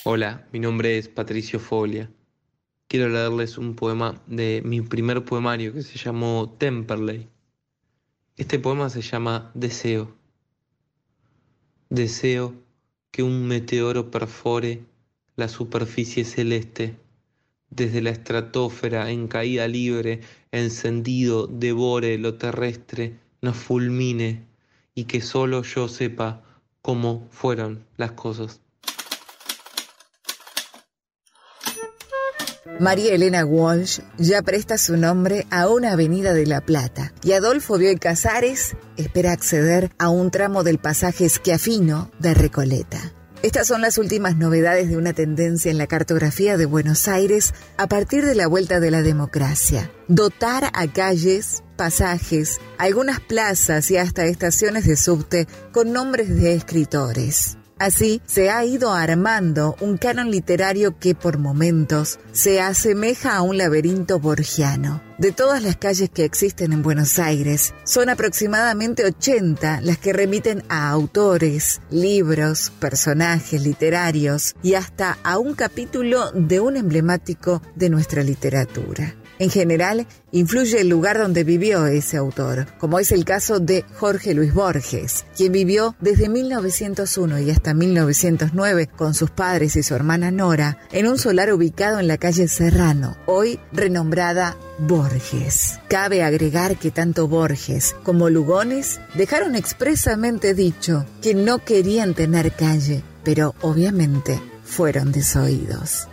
Hola, mi nombre es Patricio Folia. Quiero leerles un poema de mi primer poemario que se llamó Temperley. Este poema se llama Deseo. Deseo que un meteoro perfore la superficie celeste desde la estratosfera en caída libre, encendido, devore lo terrestre, nos fulmine y que solo yo sepa cómo fueron las cosas. María Elena Walsh ya presta su nombre a una avenida de La Plata y Adolfo Bioy Casares espera acceder a un tramo del pasaje esquiafino de Recoleta. Estas son las últimas novedades de una tendencia en la cartografía de Buenos Aires a partir de la vuelta de la democracia. Dotar a calles, pasajes, algunas plazas y hasta estaciones de subte con nombres de escritores. Así se ha ido armando un canon literario que por momentos se asemeja a un laberinto borgiano. De todas las calles que existen en Buenos Aires, son aproximadamente 80 las que remiten a autores, libros, personajes literarios y hasta a un capítulo de un emblemático de nuestra literatura. En general, influye el lugar donde vivió ese autor, como es el caso de Jorge Luis Borges, quien vivió desde 1901 y hasta 1909 con sus padres y su hermana Nora en un solar ubicado en la calle Serrano, hoy renombrada Borges. Cabe agregar que tanto Borges como Lugones dejaron expresamente dicho que no querían tener calle, pero obviamente fueron desoídos.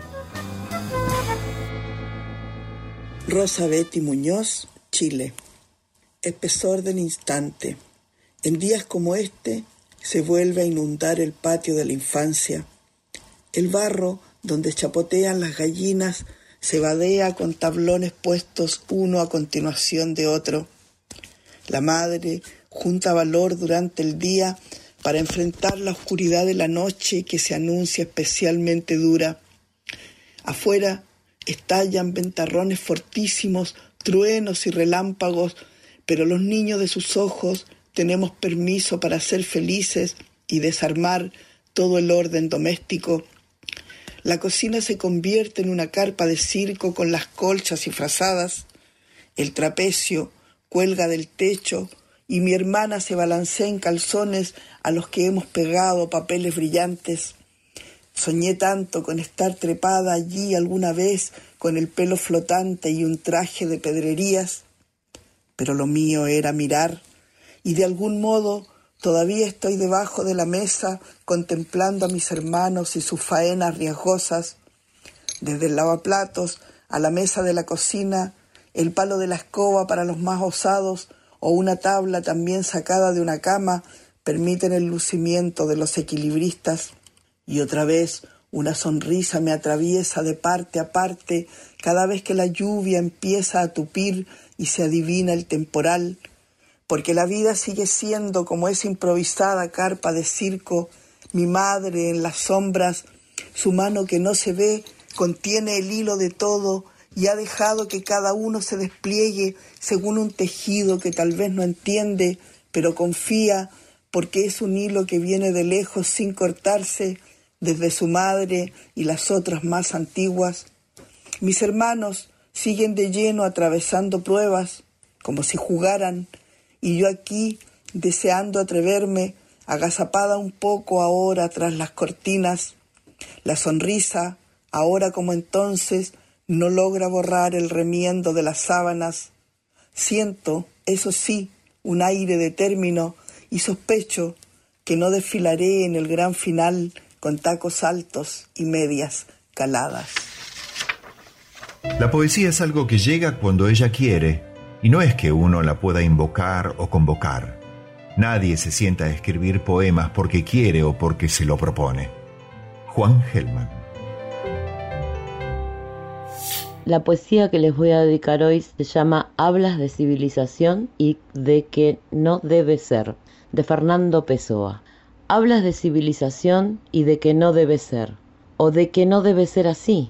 Rosa Betty Muñoz, Chile. Espesor del instante. En días como este se vuelve a inundar el patio de la infancia. El barro donde chapotean las gallinas se vadea con tablones puestos uno a continuación de otro. La madre junta valor durante el día para enfrentar la oscuridad de la noche que se anuncia especialmente dura. Afuera estallan ventarrones fortísimos, truenos y relámpagos, pero los niños de sus ojos tenemos permiso para ser felices y desarmar todo el orden doméstico. La cocina se convierte en una carpa de circo con las colchas y frazadas. El trapecio cuelga del techo y mi hermana se balancea en calzones a los que hemos pegado papeles brillantes. Soñé tanto con estar trepada allí alguna vez con el pelo flotante y un traje de pedrerías, pero lo mío era mirar y de algún modo todavía estoy debajo de la mesa contemplando a mis hermanos y sus faenas riesgosas. Desde el lavaplatos a la mesa de la cocina, el palo de la escoba para los más osados o una tabla también sacada de una cama permiten el lucimiento de los equilibristas. Y otra vez una sonrisa me atraviesa de parte a parte cada vez que la lluvia empieza a tupir y se adivina el temporal, porque la vida sigue siendo como esa improvisada carpa de circo, mi madre en las sombras, su mano que no se ve contiene el hilo de todo y ha dejado que cada uno se despliegue según un tejido que tal vez no entiende, pero confía porque es un hilo que viene de lejos sin cortarse desde su madre y las otras más antiguas. Mis hermanos siguen de lleno atravesando pruebas, como si jugaran, y yo aquí deseando atreverme, agazapada un poco ahora tras las cortinas. La sonrisa, ahora como entonces, no logra borrar el remiendo de las sábanas. Siento, eso sí, un aire de término y sospecho que no desfilaré en el gran final con tacos altos y medias caladas. La poesía es algo que llega cuando ella quiere, y no es que uno la pueda invocar o convocar. Nadie se sienta a escribir poemas porque quiere o porque se lo propone. Juan Gelman. La poesía que les voy a dedicar hoy se llama Hablas de civilización y de que no debe ser, de Fernando Pessoa. Hablas de civilización y de que no debe ser, o de que no debe ser así.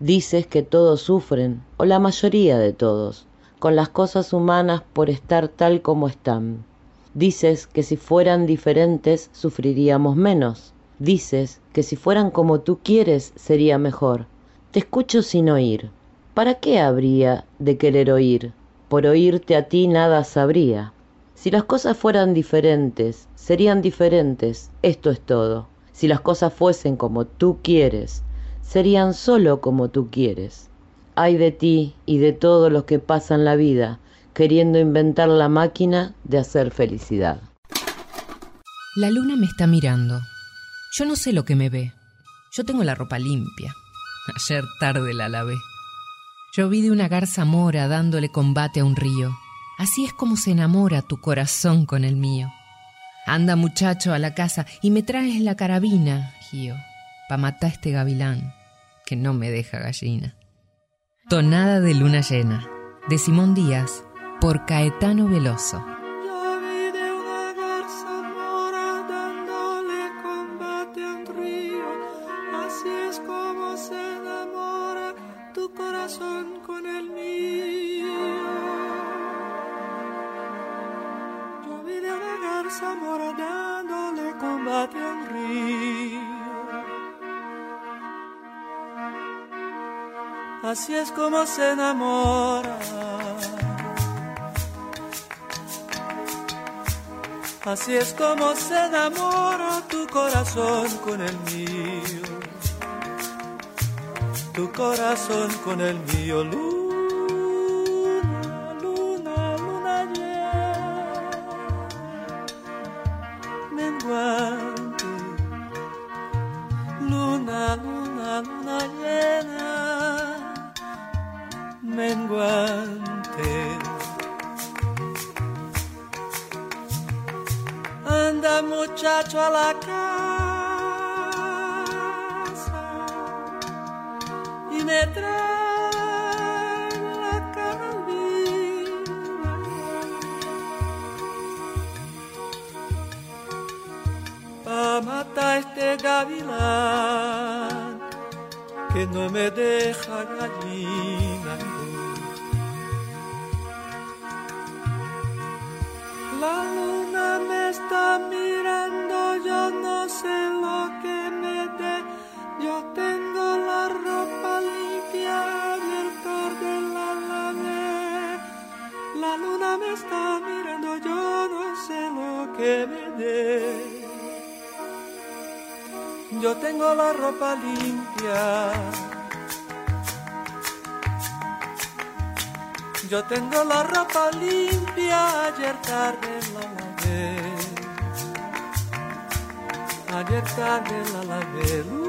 Dices que todos sufren, o la mayoría de todos, con las cosas humanas por estar tal como están. Dices que si fueran diferentes sufriríamos menos. Dices que si fueran como tú quieres sería mejor. Te escucho sin oír. ¿Para qué habría de querer oír? Por oírte a ti nada sabría. Si las cosas fueran diferentes, serían diferentes, esto es todo. Si las cosas fuesen como tú quieres, serían solo como tú quieres. Ay de ti y de todos los que pasan la vida queriendo inventar la máquina de hacer felicidad. La luna me está mirando. Yo no sé lo que me ve. Yo tengo la ropa limpia. Ayer tarde la lavé. Yo vi de una garza mora dándole combate a un río. Así es como se enamora tu corazón con el mío. Anda muchacho a la casa y me traes la carabina, Gio, pa' matar este gavilán que no me deja gallina. Tonada de luna llena, de Simón Díaz, por Caetano Veloso. rosa mordiendo le combate a un río. Así es como se enamora. Así es como se enamora tu corazón con el mío. Tu corazón con el mío. Tengo la ropa limpia, ayer tarde la lavé. Ayer tarde la lavé.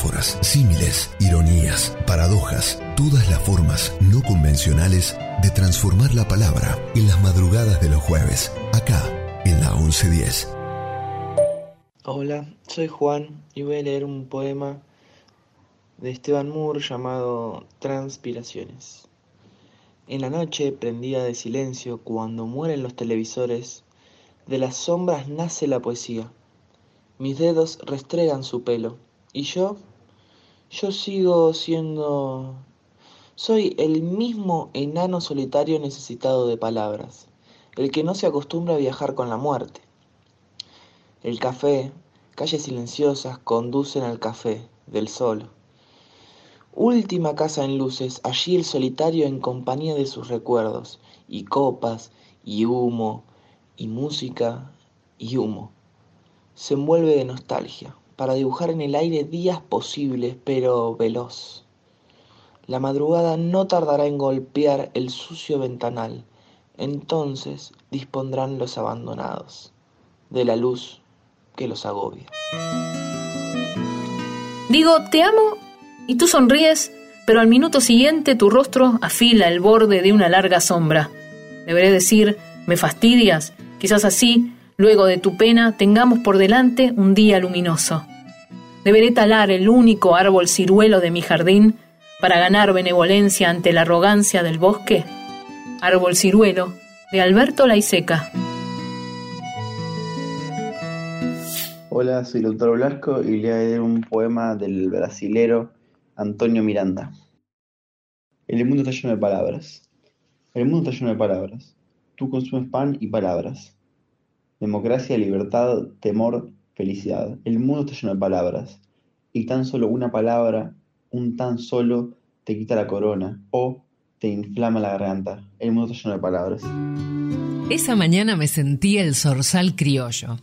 Metáforas, símiles, ironías, paradojas, todas las formas no convencionales de transformar la palabra en las madrugadas de los jueves, acá en la 1110. Hola, soy Juan y voy a leer un poema de Esteban Moore llamado Transpiraciones. En la noche prendida de silencio, cuando mueren los televisores, de las sombras nace la poesía. Mis dedos restregan su pelo. Y yo, yo sigo siendo... Soy el mismo enano solitario necesitado de palabras, el que no se acostumbra a viajar con la muerte. El café, calles silenciosas conducen al café del solo. Última casa en luces, allí el solitario en compañía de sus recuerdos, y copas, y humo, y música, y humo. Se envuelve de nostalgia, para dibujar en el aire días posibles, pero veloz. La madrugada no tardará en golpear el sucio ventanal, entonces dispondrán los abandonados de la luz que los agobia. Digo, te amo y tú sonríes, pero al minuto siguiente tu rostro afila el borde de una larga sombra. Deberé decir, me fastidias, quizás así, luego de tu pena, tengamos por delante un día luminoso. Deberé talar el único árbol ciruelo de mi jardín para ganar benevolencia ante la arrogancia del bosque. Árbol ciruelo de Alberto Laiseca. Hola, soy doctor Blasco y le voy a leer un poema del brasilero Antonio Miranda. El mundo está lleno de palabras. El mundo está lleno de palabras. Tú consumes pan y palabras. Democracia, libertad, temor, felicidad. El mundo está lleno de palabras. Y tan solo una palabra, un tan solo, te quita la corona o te inflama la garganta. El mundo está lleno de palabras. Esa mañana me sentí el zorzal criollo,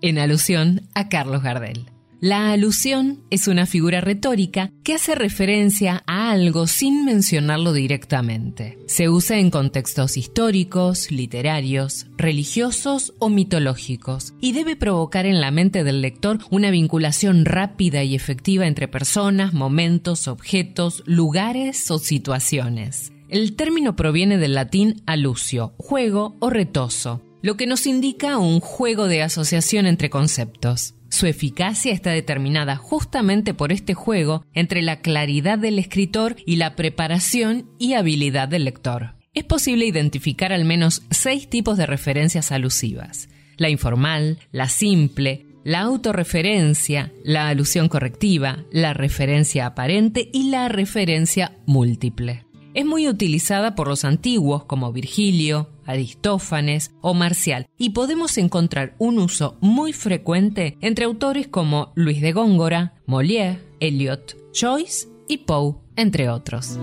en alusión a Carlos Gardel. La alusión es una figura retórica que hace referencia a algo sin mencionarlo directamente. Se usa en contextos históricos, literarios, religiosos o mitológicos y debe provocar en la mente del lector una vinculación rápida y efectiva entre personas, momentos, objetos, lugares o situaciones. El término proviene del latín alucio, juego o retoso, lo que nos indica un juego de asociación entre conceptos. Su eficacia está determinada justamente por este juego entre la claridad del escritor y la preparación y habilidad del lector. Es posible identificar al menos seis tipos de referencias alusivas. La informal, la simple, la autorreferencia, la alusión correctiva, la referencia aparente y la referencia múltiple. Es muy utilizada por los antiguos como Virgilio, Aristófanes o Marcial y podemos encontrar un uso muy frecuente entre autores como Luis de Góngora, Molière, Eliot, Joyce y Poe, entre otros.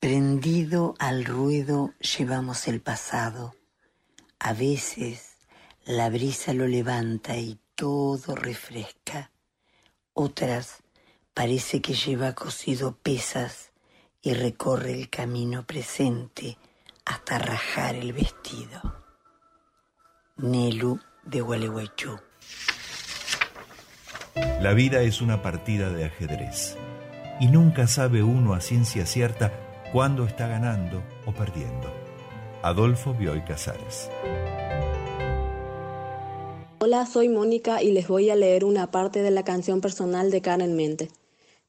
Prendido al ruido llevamos el pasado. A veces la brisa lo levanta y todo refresca. Otras Parece que lleva cosido pesas y recorre el camino presente hasta rajar el vestido. Nelu de Gualeguaychú. La vida es una partida de ajedrez y nunca sabe uno a ciencia cierta cuándo está ganando o perdiendo. Adolfo Bioy Casares. Hola, soy Mónica y les voy a leer una parte de la canción personal de Karen Mente.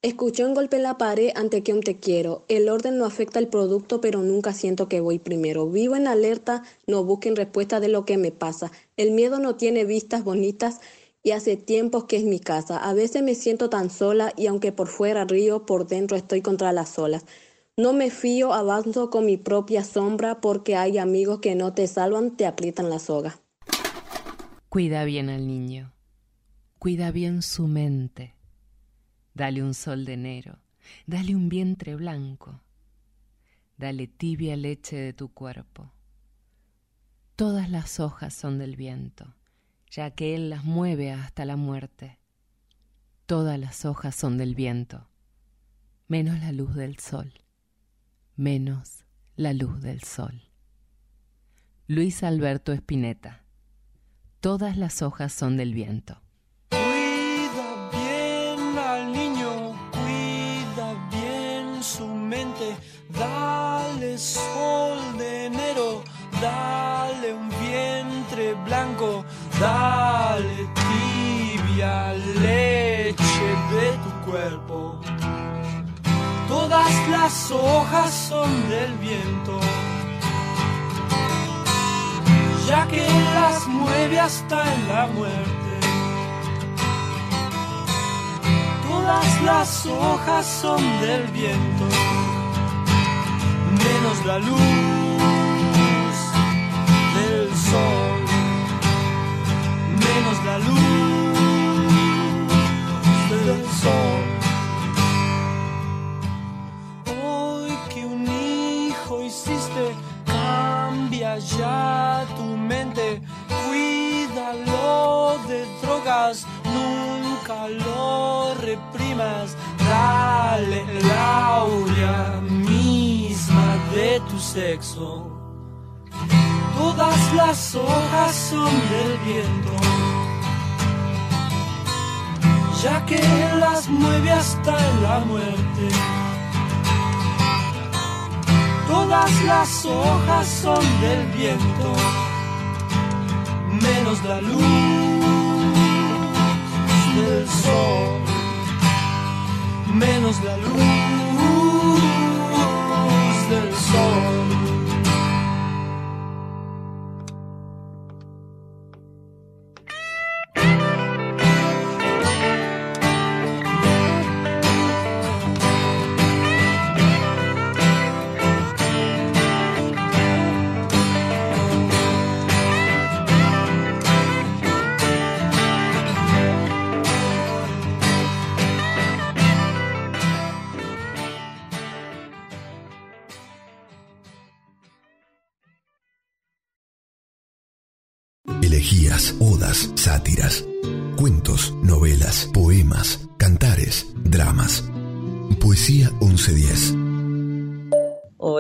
Escuché un golpe en la pared ante que un te quiero. El orden no afecta el producto, pero nunca siento que voy primero. Vivo en alerta, no busquen respuesta de lo que me pasa. El miedo no tiene vistas bonitas y hace tiempos que es mi casa. A veces me siento tan sola y aunque por fuera río, por dentro estoy contra las olas. No me fío, avanzo con mi propia sombra porque hay amigos que no te salvan, te aprietan la soga. Cuida bien al niño. Cuida bien su mente Dale un sol de enero, dale un vientre blanco, dale tibia leche de tu cuerpo. Todas las hojas son del viento, ya que él las mueve hasta la muerte. Todas las hojas son del viento, menos la luz del sol, menos la luz del sol. Luis Alberto Espineta. Todas las hojas son del viento. Sol de enero, dale un vientre blanco, dale tibia leche de tu cuerpo. Todas las hojas son del viento, ya que las mueve hasta en la muerte. Todas las hojas son del viento menos la luz del sol, menos la luz del sol. Hoy que un hijo hiciste, cambia ya tu mente, cuídalo de drogas, nunca lo reprimas, dale laurea de tu sexo. Todas las hojas son del viento, ya que las mueve hasta la muerte. Todas las hojas son del viento, menos la luz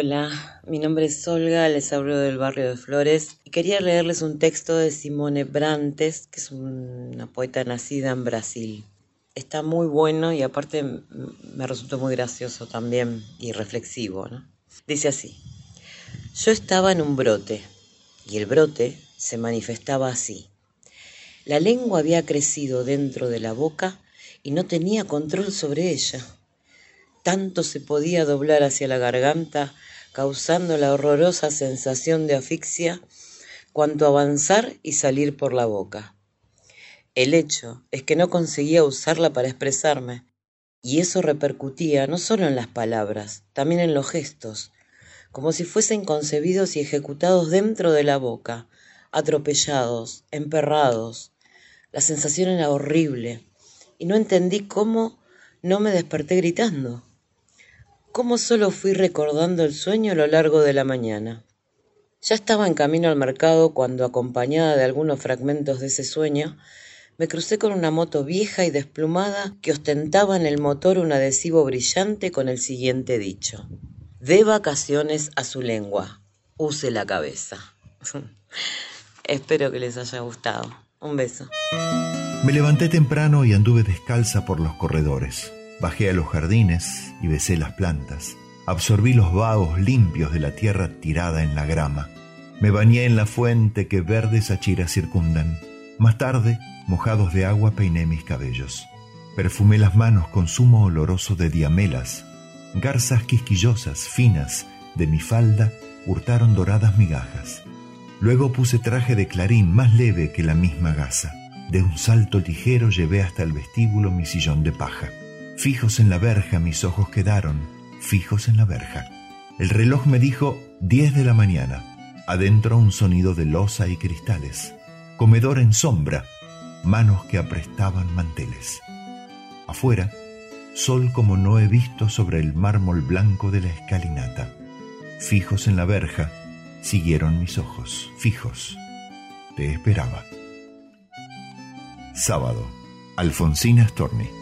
Hola, mi nombre es Olga, les hablo del barrio de Flores y quería leerles un texto de Simone Brantes, que es una poeta nacida en Brasil. está muy bueno y aparte me resultó muy gracioso también y reflexivo. ¿no? Dice así, yo estaba en un brote y el brote se manifestaba así. La lengua había crecido dentro de la boca y no tenía control sobre ella. Tanto se podía doblar hacia la garganta, causando la horrorosa sensación de asfixia, cuanto avanzar y salir por la boca. El hecho es que no conseguía usarla para expresarme, y eso repercutía no solo en las palabras, también en los gestos, como si fuesen concebidos y ejecutados dentro de la boca, atropellados, emperrados. La sensación era horrible, y no entendí cómo no me desperté gritando. Cómo solo fui recordando el sueño a lo largo de la mañana. Ya estaba en camino al mercado cuando, acompañada de algunos fragmentos de ese sueño, me crucé con una moto vieja y desplumada que ostentaba en el motor un adhesivo brillante con el siguiente dicho. De vacaciones a su lengua, use la cabeza. Espero que les haya gustado. Un beso. Me levanté temprano y anduve descalza por los corredores. Bajé a los jardines y besé las plantas. Absorbí los vagos limpios de la tierra tirada en la grama. Me bañé en la fuente que verdes achiras circundan. Más tarde, mojados de agua, peiné mis cabellos. Perfumé las manos con zumo oloroso de diamelas. Garzas quisquillosas, finas, de mi falda hurtaron doradas migajas. Luego puse traje de clarín más leve que la misma gasa. De un salto ligero llevé hasta el vestíbulo mi sillón de paja. Fijos en la verja mis ojos quedaron, fijos en la verja. El reloj me dijo diez de la mañana. Adentro un sonido de losa y cristales. Comedor en sombra, manos que aprestaban manteles. Afuera, sol como no he visto sobre el mármol blanco de la escalinata. Fijos en la verja, siguieron mis ojos, fijos. Te esperaba. Sábado. Alfonsina Storni.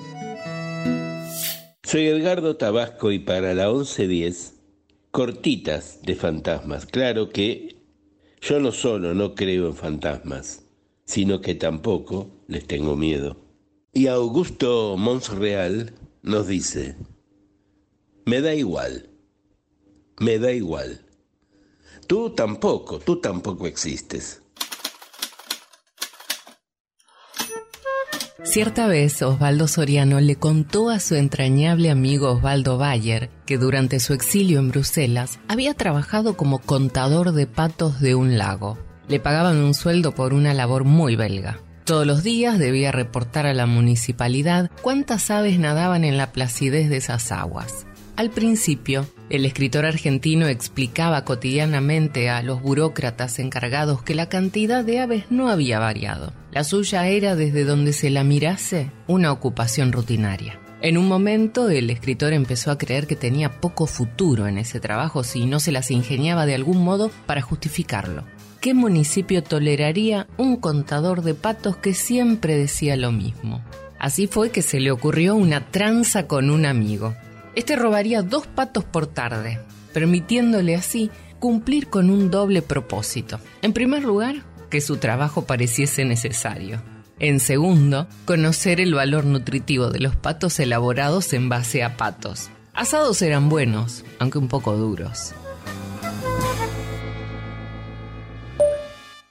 Soy Edgardo Tabasco y para la 1110, cortitas de fantasmas. Claro que yo no solo no creo en fantasmas, sino que tampoco les tengo miedo. Y Augusto Monsreal nos dice, me da igual, me da igual. Tú tampoco, tú tampoco existes. Cierta vez Osvaldo Soriano le contó a su entrañable amigo Osvaldo Bayer que durante su exilio en Bruselas había trabajado como contador de patos de un lago. Le pagaban un sueldo por una labor muy belga. Todos los días debía reportar a la municipalidad cuántas aves nadaban en la placidez de esas aguas. Al principio, el escritor argentino explicaba cotidianamente a los burócratas encargados que la cantidad de aves no había variado. La suya era, desde donde se la mirase, una ocupación rutinaria. En un momento, el escritor empezó a creer que tenía poco futuro en ese trabajo si no se las ingeniaba de algún modo para justificarlo. ¿Qué municipio toleraría un contador de patos que siempre decía lo mismo? Así fue que se le ocurrió una tranza con un amigo. Este robaría dos patos por tarde, permitiéndole así cumplir con un doble propósito. En primer lugar, que su trabajo pareciese necesario. En segundo, conocer el valor nutritivo de los patos elaborados en base a patos. Asados eran buenos, aunque un poco duros.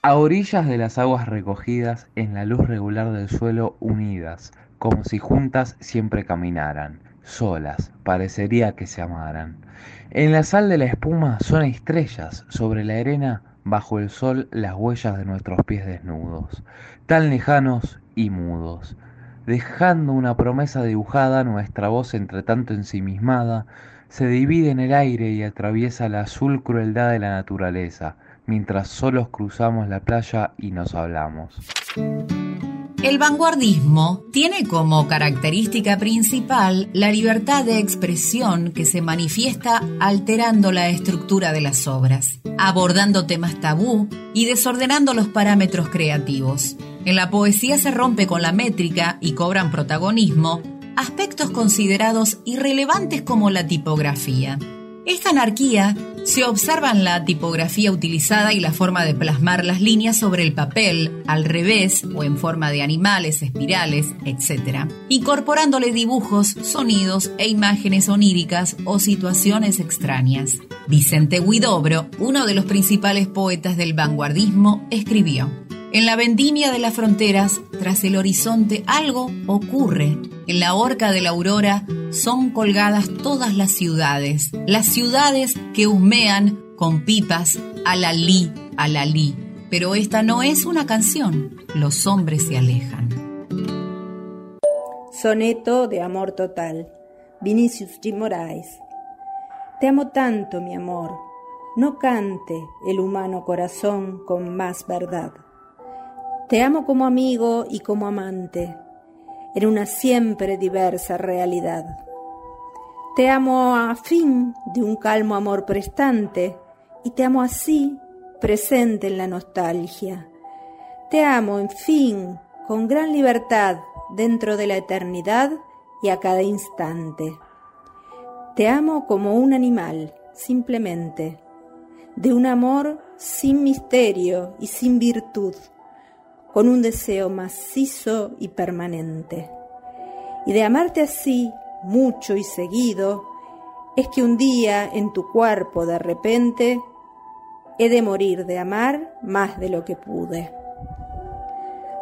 A orillas de las aguas recogidas en la luz regular del suelo unidas, como si juntas siempre caminaran solas, parecería que se amaran. En la sal de la espuma son estrellas, sobre la arena, bajo el sol, las huellas de nuestros pies desnudos, tan lejanos y mudos. Dejando una promesa dibujada, nuestra voz entre tanto ensimismada, se divide en el aire y atraviesa la azul crueldad de la naturaleza, mientras solos cruzamos la playa y nos hablamos. El vanguardismo tiene como característica principal la libertad de expresión que se manifiesta alterando la estructura de las obras, abordando temas tabú y desordenando los parámetros creativos. En la poesía se rompe con la métrica y cobran protagonismo aspectos considerados irrelevantes como la tipografía. Esta anarquía se observan la tipografía utilizada y la forma de plasmar las líneas sobre el papel, al revés o en forma de animales, espirales, etc., incorporándole dibujos, sonidos e imágenes oníricas o situaciones extrañas. Vicente Huidobro, uno de los principales poetas del vanguardismo, escribió en la vendimia de las fronteras, tras el horizonte, algo ocurre. En la horca de la aurora son colgadas todas las ciudades, las ciudades que humean con pipas a la li, a la li. Pero esta no es una canción, los hombres se alejan. Soneto de amor total, Vinicius G. Moraes. Te amo tanto, mi amor, no cante el humano corazón con más verdad. Te amo como amigo y como amante, en una siempre diversa realidad. Te amo a fin de un calmo amor prestante y te amo así, presente en la nostalgia. Te amo, en fin, con gran libertad dentro de la eternidad y a cada instante. Te amo como un animal, simplemente, de un amor sin misterio y sin virtud con un deseo macizo y permanente. Y de amarte así, mucho y seguido, es que un día en tu cuerpo de repente he de morir de amar más de lo que pude.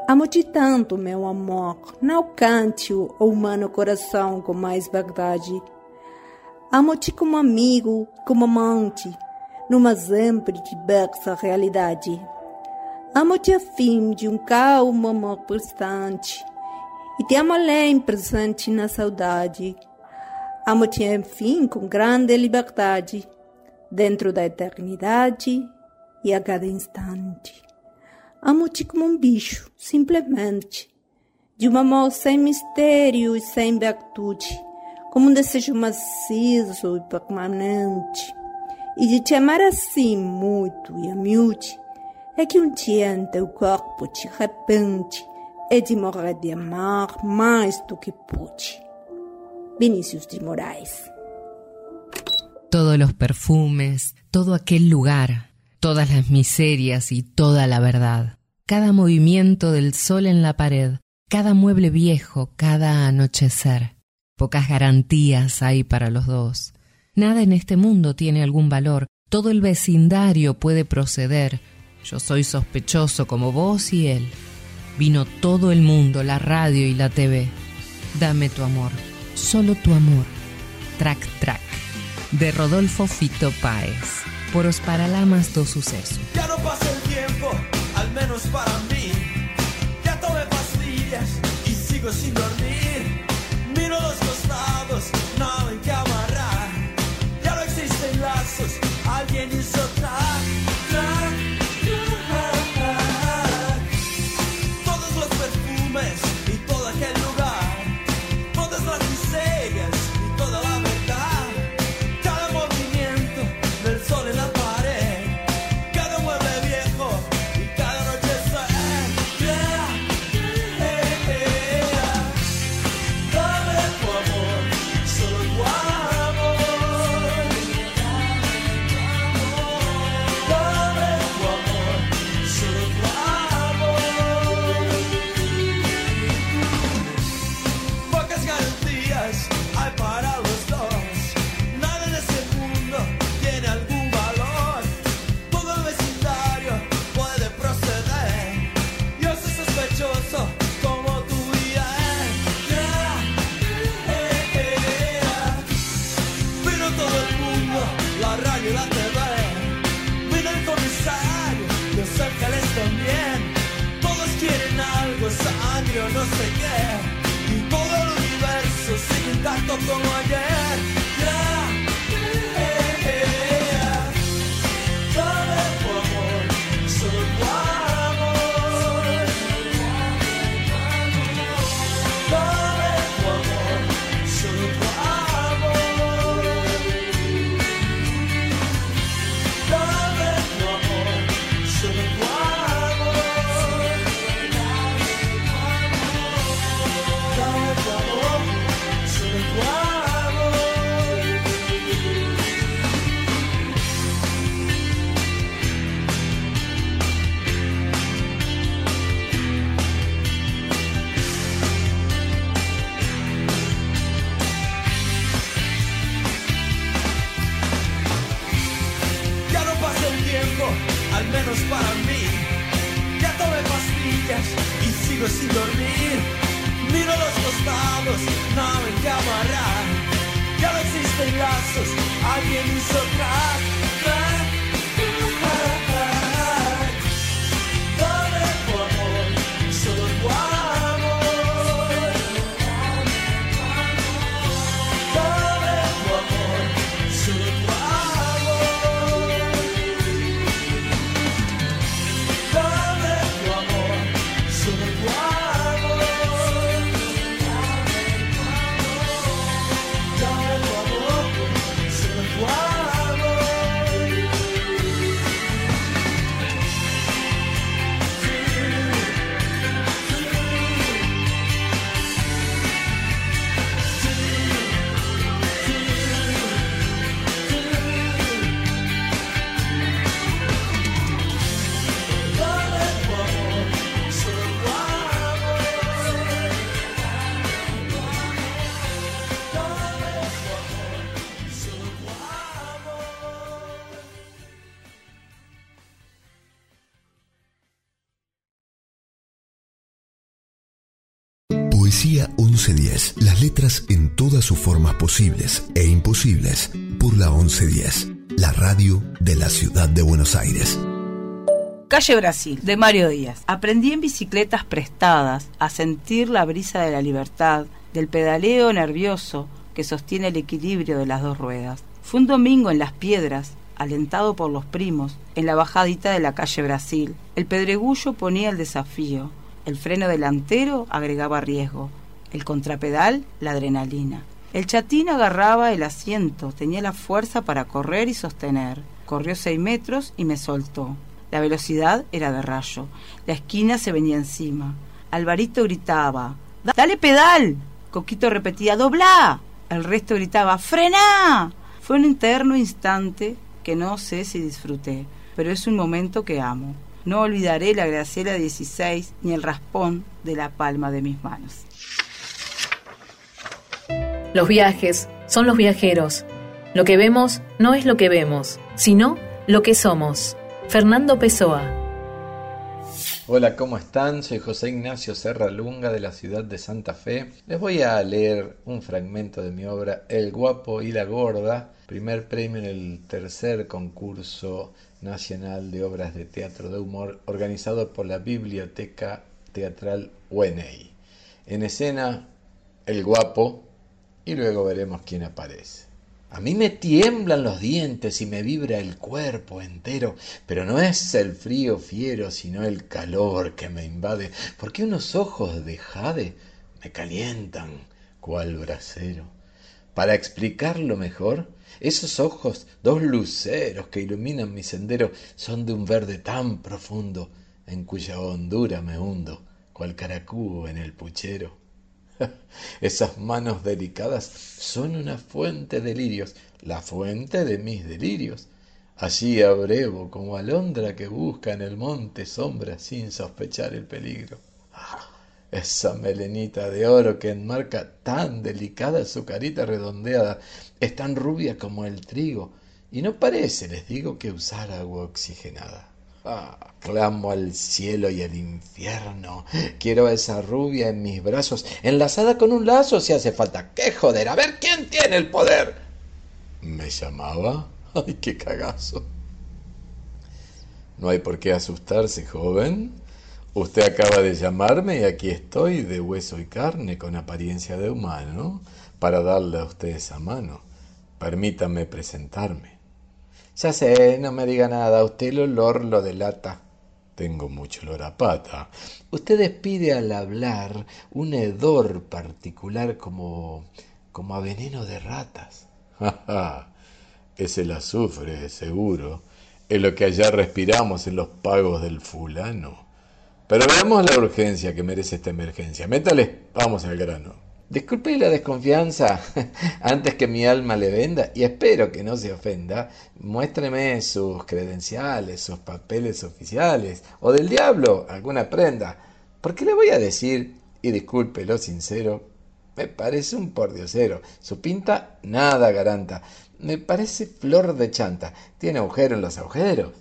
Amo-te tanto, meu amor, não cante o humano coração com mais verdade. Amo-te como amigo, como amante, numa sempre diversa realidade. Amo-te a fim de um calmo amor constante, e te amo além presente na saudade. Amo-te, enfim, com grande liberdade, dentro da eternidade e a cada instante. Amo-te como um bicho, simplesmente, de um amor sem mistério e sem virtude, como um desejo maciço e permanente, e de te amar assim muito e a em teu corpo de repente é de morrer de amar mais do que pude. Vinicius de. Todos los perfumes, todo aquel lugar, todas las miserias y toda la verdad, cada movimiento del sol en la pared, cada mueble viejo, cada anochecer. Pocas garantías hay para los dos. Nada en este mundo tiene algún valor, todo el vecindario puede proceder, yo soy sospechoso como vos y él. Vino todo el mundo, la radio y la TV. Dame tu amor, solo tu amor. Track Track, de Rodolfo Fito Páez, por Os Paralamas do Suceso. Ya no pasa el tiempo, al menos para mí. Ya tomé pastillas y sigo sin dormir. Miro los Poesía 1110. Las letras en todas sus formas posibles e imposibles por la 1110. La radio de la ciudad de Buenos Aires. Calle Brasil, de Mario Díaz. Aprendí en bicicletas prestadas a sentir la brisa de la libertad, del pedaleo nervioso que sostiene el equilibrio de las dos ruedas. Fue un domingo en Las Piedras, alentado por los primos, en la bajadita de la calle Brasil. El pedregullo ponía el desafío, el freno delantero agregaba riesgo, el contrapedal la adrenalina. El chatín agarraba el asiento, tenía la fuerza para correr y sostener. Corrió seis metros y me soltó. La velocidad era de rayo. La esquina se venía encima. Alvarito gritaba, ¡Dale pedal! Coquito repetía, ¡Dobla! El resto gritaba, ¡Frená! Fue un interno instante que no sé si disfruté, pero es un momento que amo. No olvidaré la Graciela 16 ni el raspón de la palma de mis manos. Los viajes son los viajeros. Lo que vemos no es lo que vemos, sino lo que somos. Fernando Pessoa. Hola, ¿cómo están? Soy José Ignacio Serra Lunga de la ciudad de Santa Fe. Les voy a leer un fragmento de mi obra El Guapo y la Gorda, primer premio en el tercer concurso nacional de obras de teatro de humor organizado por la Biblioteca Teatral UNEI. En escena, El Guapo, y luego veremos quién aparece. A mí me tiemblan los dientes y me vibra el cuerpo entero, pero no es el frío fiero, sino el calor que me invade, porque unos ojos de jade me calientan cual brasero. Para explicarlo mejor, esos ojos, dos luceros que iluminan mi sendero, son de un verde tan profundo, en cuya hondura me hundo, cual caracú en el puchero. Esas manos delicadas son una fuente de lirios, la fuente de mis delirios. Allí abrevo como alondra que busca en el monte sombra sin sospechar el peligro. Esa melenita de oro que enmarca tan delicada su carita redondeada, es tan rubia como el trigo, y no parece, les digo, que usar agua oxigenada. Ah, clamo al cielo y al infierno. Quiero a esa rubia en mis brazos, enlazada con un lazo si hace falta. ¡Qué joder! A ver quién tiene el poder. ¿Me llamaba? ¡Ay, qué cagazo! No hay por qué asustarse, joven. Usted acaba de llamarme y aquí estoy, de hueso y carne, con apariencia de humano, para darle a usted esa mano. Permítame presentarme. Ya sé, no me diga nada, usted el olor lo delata. Tengo mucho olor a pata. Usted despide al hablar un hedor particular como. como a veneno de ratas. Ja, ja. Es el azufre, seguro. Es lo que allá respiramos en los pagos del fulano. Pero veamos la urgencia que merece esta emergencia. Métale, vamos al grano. Disculpe la desconfianza antes que mi alma le venda y espero que no se ofenda. Muéstreme sus credenciales, sus papeles oficiales o del diablo alguna prenda. Porque le voy a decir, y disculpe lo sincero, me parece un pordiosero. Su pinta nada garanta. Me parece flor de chanta. Tiene agujero en los agujeros.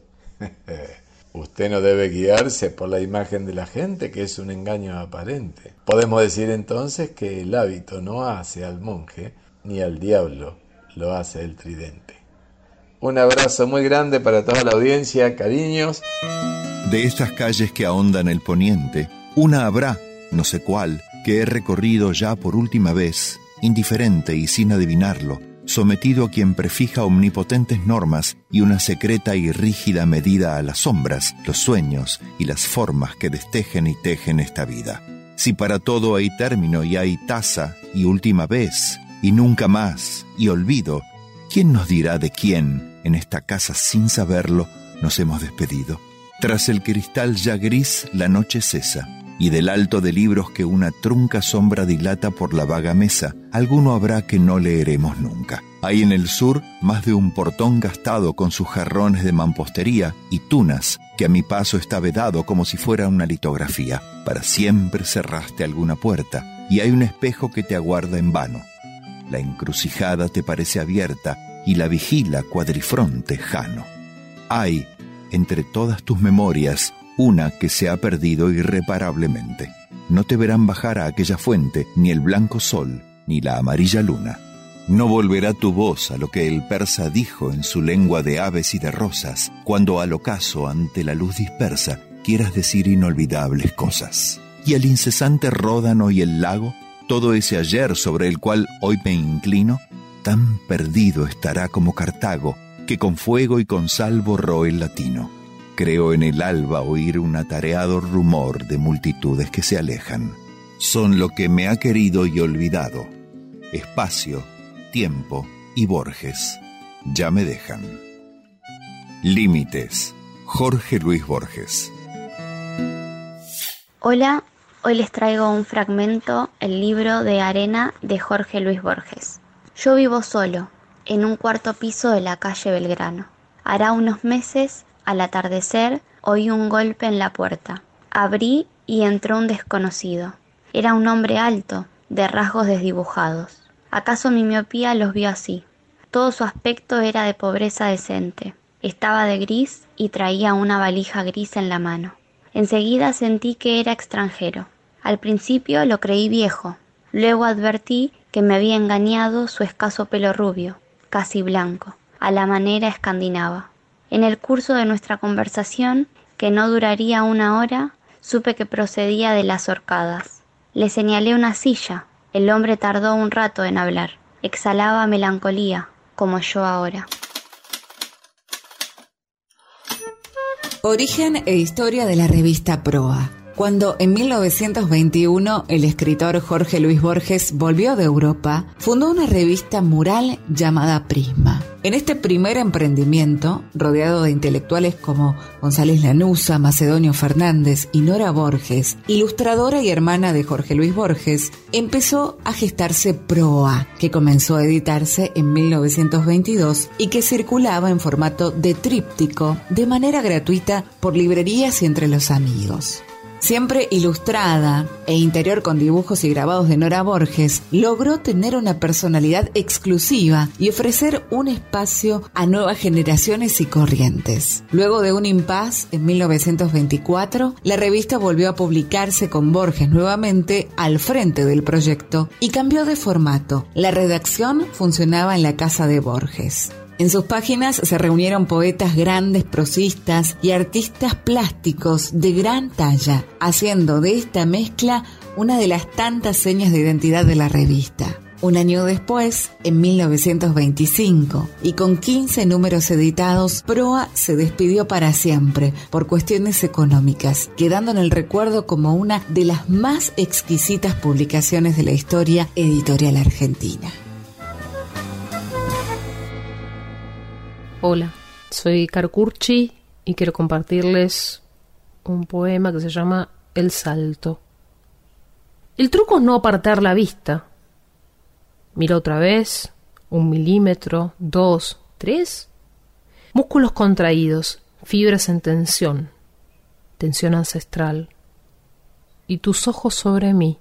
Usted no debe guiarse por la imagen de la gente, que es un engaño aparente. Podemos decir entonces que el hábito no hace al monje, ni al diablo lo hace el tridente. Un abrazo muy grande para toda la audiencia, cariños. De estas calles que ahondan el poniente, una habrá, no sé cuál, que he recorrido ya por última vez, indiferente y sin adivinarlo, sometido a quien prefija omnipotentes normas y una secreta y rígida medida a las sombras, los sueños y las formas que destejen y tejen esta vida. Si para todo hay término y hay tasa y última vez y nunca más y olvido, ¿quién nos dirá de quién en esta casa sin saberlo nos hemos despedido? Tras el cristal ya gris la noche cesa y del alto de libros que una trunca sombra dilata por la vaga mesa, alguno habrá que no leeremos nunca. Hay en el sur más de un portón gastado con sus jarrones de mampostería y tunas, que a mi paso está vedado como si fuera una litografía. Para siempre cerraste alguna puerta, y hay un espejo que te aguarda en vano. La encrucijada te parece abierta, y la vigila cuadrifronte Jano. Hay, entre todas tus memorias, una que se ha perdido irreparablemente. No te verán bajar a aquella fuente ni el blanco sol ni la amarilla luna. No volverá tu voz a lo que el persa dijo en su lengua de aves y de rosas, cuando al ocaso ante la luz dispersa quieras decir inolvidables cosas. Y el incesante ródano y el lago, todo ese ayer sobre el cual hoy me inclino, tan perdido estará como Cartago, que con fuego y con sal borró el latino. Creo en el alba oír un atareado rumor de multitudes que se alejan. Son lo que me ha querido y olvidado. Espacio, tiempo y Borges ya me dejan. Límites. Jorge Luis Borges. Hola, hoy les traigo un fragmento, el libro de Arena de Jorge Luis Borges. Yo vivo solo, en un cuarto piso de la calle Belgrano. Hará unos meses al atardecer oí un golpe en la puerta. Abrí y entró un desconocido. Era un hombre alto, de rasgos desdibujados. ¿Acaso mi miopía los vio así? Todo su aspecto era de pobreza decente. Estaba de gris y traía una valija gris en la mano. Enseguida sentí que era extranjero. Al principio lo creí viejo. Luego advertí que me había engañado su escaso pelo rubio, casi blanco, a la manera escandinava. En el curso de nuestra conversación, que no duraría una hora, supe que procedía de las horcadas. Le señalé una silla. El hombre tardó un rato en hablar. Exhalaba melancolía, como yo ahora. Origen e historia de la revista Proa. Cuando en 1921 el escritor Jorge Luis Borges volvió de Europa, fundó una revista mural llamada Prisma. En este primer emprendimiento, rodeado de intelectuales como González Lanusa, Macedonio Fernández y Nora Borges, ilustradora y hermana de Jorge Luis Borges, empezó a gestarse Proa, que comenzó a editarse en 1922 y que circulaba en formato de tríptico de manera gratuita por librerías y entre los amigos siempre ilustrada e interior con dibujos y grabados de Nora Borges, logró tener una personalidad exclusiva y ofrecer un espacio a nuevas generaciones y corrientes. Luego de un impas en 1924, la revista volvió a publicarse con Borges nuevamente al frente del proyecto y cambió de formato. La redacción funcionaba en la casa de Borges. En sus páginas se reunieron poetas grandes, prosistas y artistas plásticos de gran talla, haciendo de esta mezcla una de las tantas señas de identidad de la revista. Un año después, en 1925, y con 15 números editados, Proa se despidió para siempre por cuestiones económicas, quedando en el recuerdo como una de las más exquisitas publicaciones de la historia editorial argentina. Hola, soy Carcurchi y quiero compartirles un poema que se llama El Salto. El truco es no apartar la vista. Mira otra vez, un milímetro, dos, tres. Músculos contraídos, fibras en tensión, tensión ancestral. Y tus ojos sobre mí,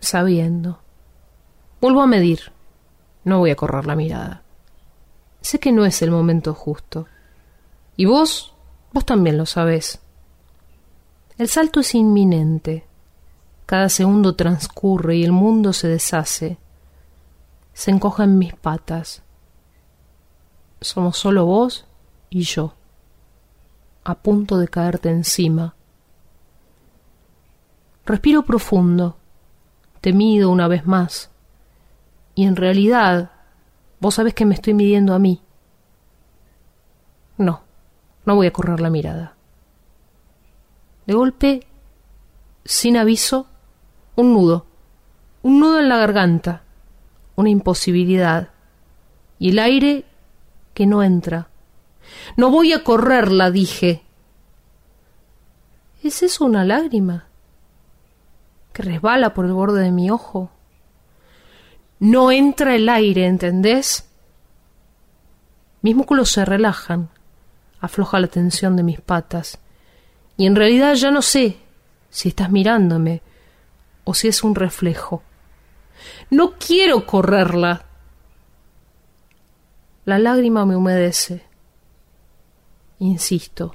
sabiendo. Vuelvo a medir, no voy a correr la mirada. Sé que no es el momento justo. Y vos Vos también lo sabés. El salto es inminente. Cada segundo transcurre y el mundo se deshace. Se encoja en mis patas. Somos solo vos y yo, a punto de caerte encima. Respiro profundo, te mido una vez más, y en realidad vos sabés que me estoy midiendo a mí. No, no voy a correr la mirada. De golpe, sin aviso, un nudo, un nudo en la garganta, una imposibilidad, y el aire que no entra. No voy a correrla, dije. ¿Es eso una lágrima? que resbala por el borde de mi ojo. No entra el aire, ¿entendés? Mis músculos se relajan, afloja la tensión de mis patas, y en realidad ya no sé si estás mirándome o si es un reflejo. No quiero correrla. La lágrima me humedece. Insisto.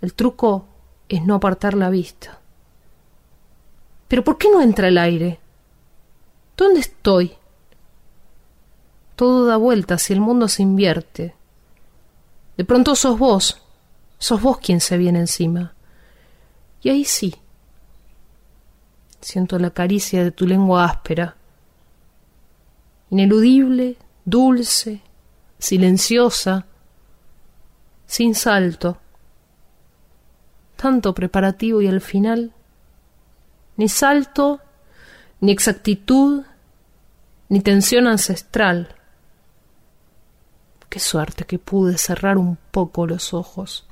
El truco es no apartar la vista. Pero ¿por qué no entra el aire? ¿Dónde estoy? Todo da vueltas y el mundo se invierte. De pronto sos vos, sos vos quien se viene encima. Y ahí sí. Siento la caricia de tu lengua áspera, ineludible, dulce, silenciosa, sin salto. Tanto preparativo y al final ni salto, ni exactitud, ni tensión ancestral. Qué suerte que pude cerrar un poco los ojos.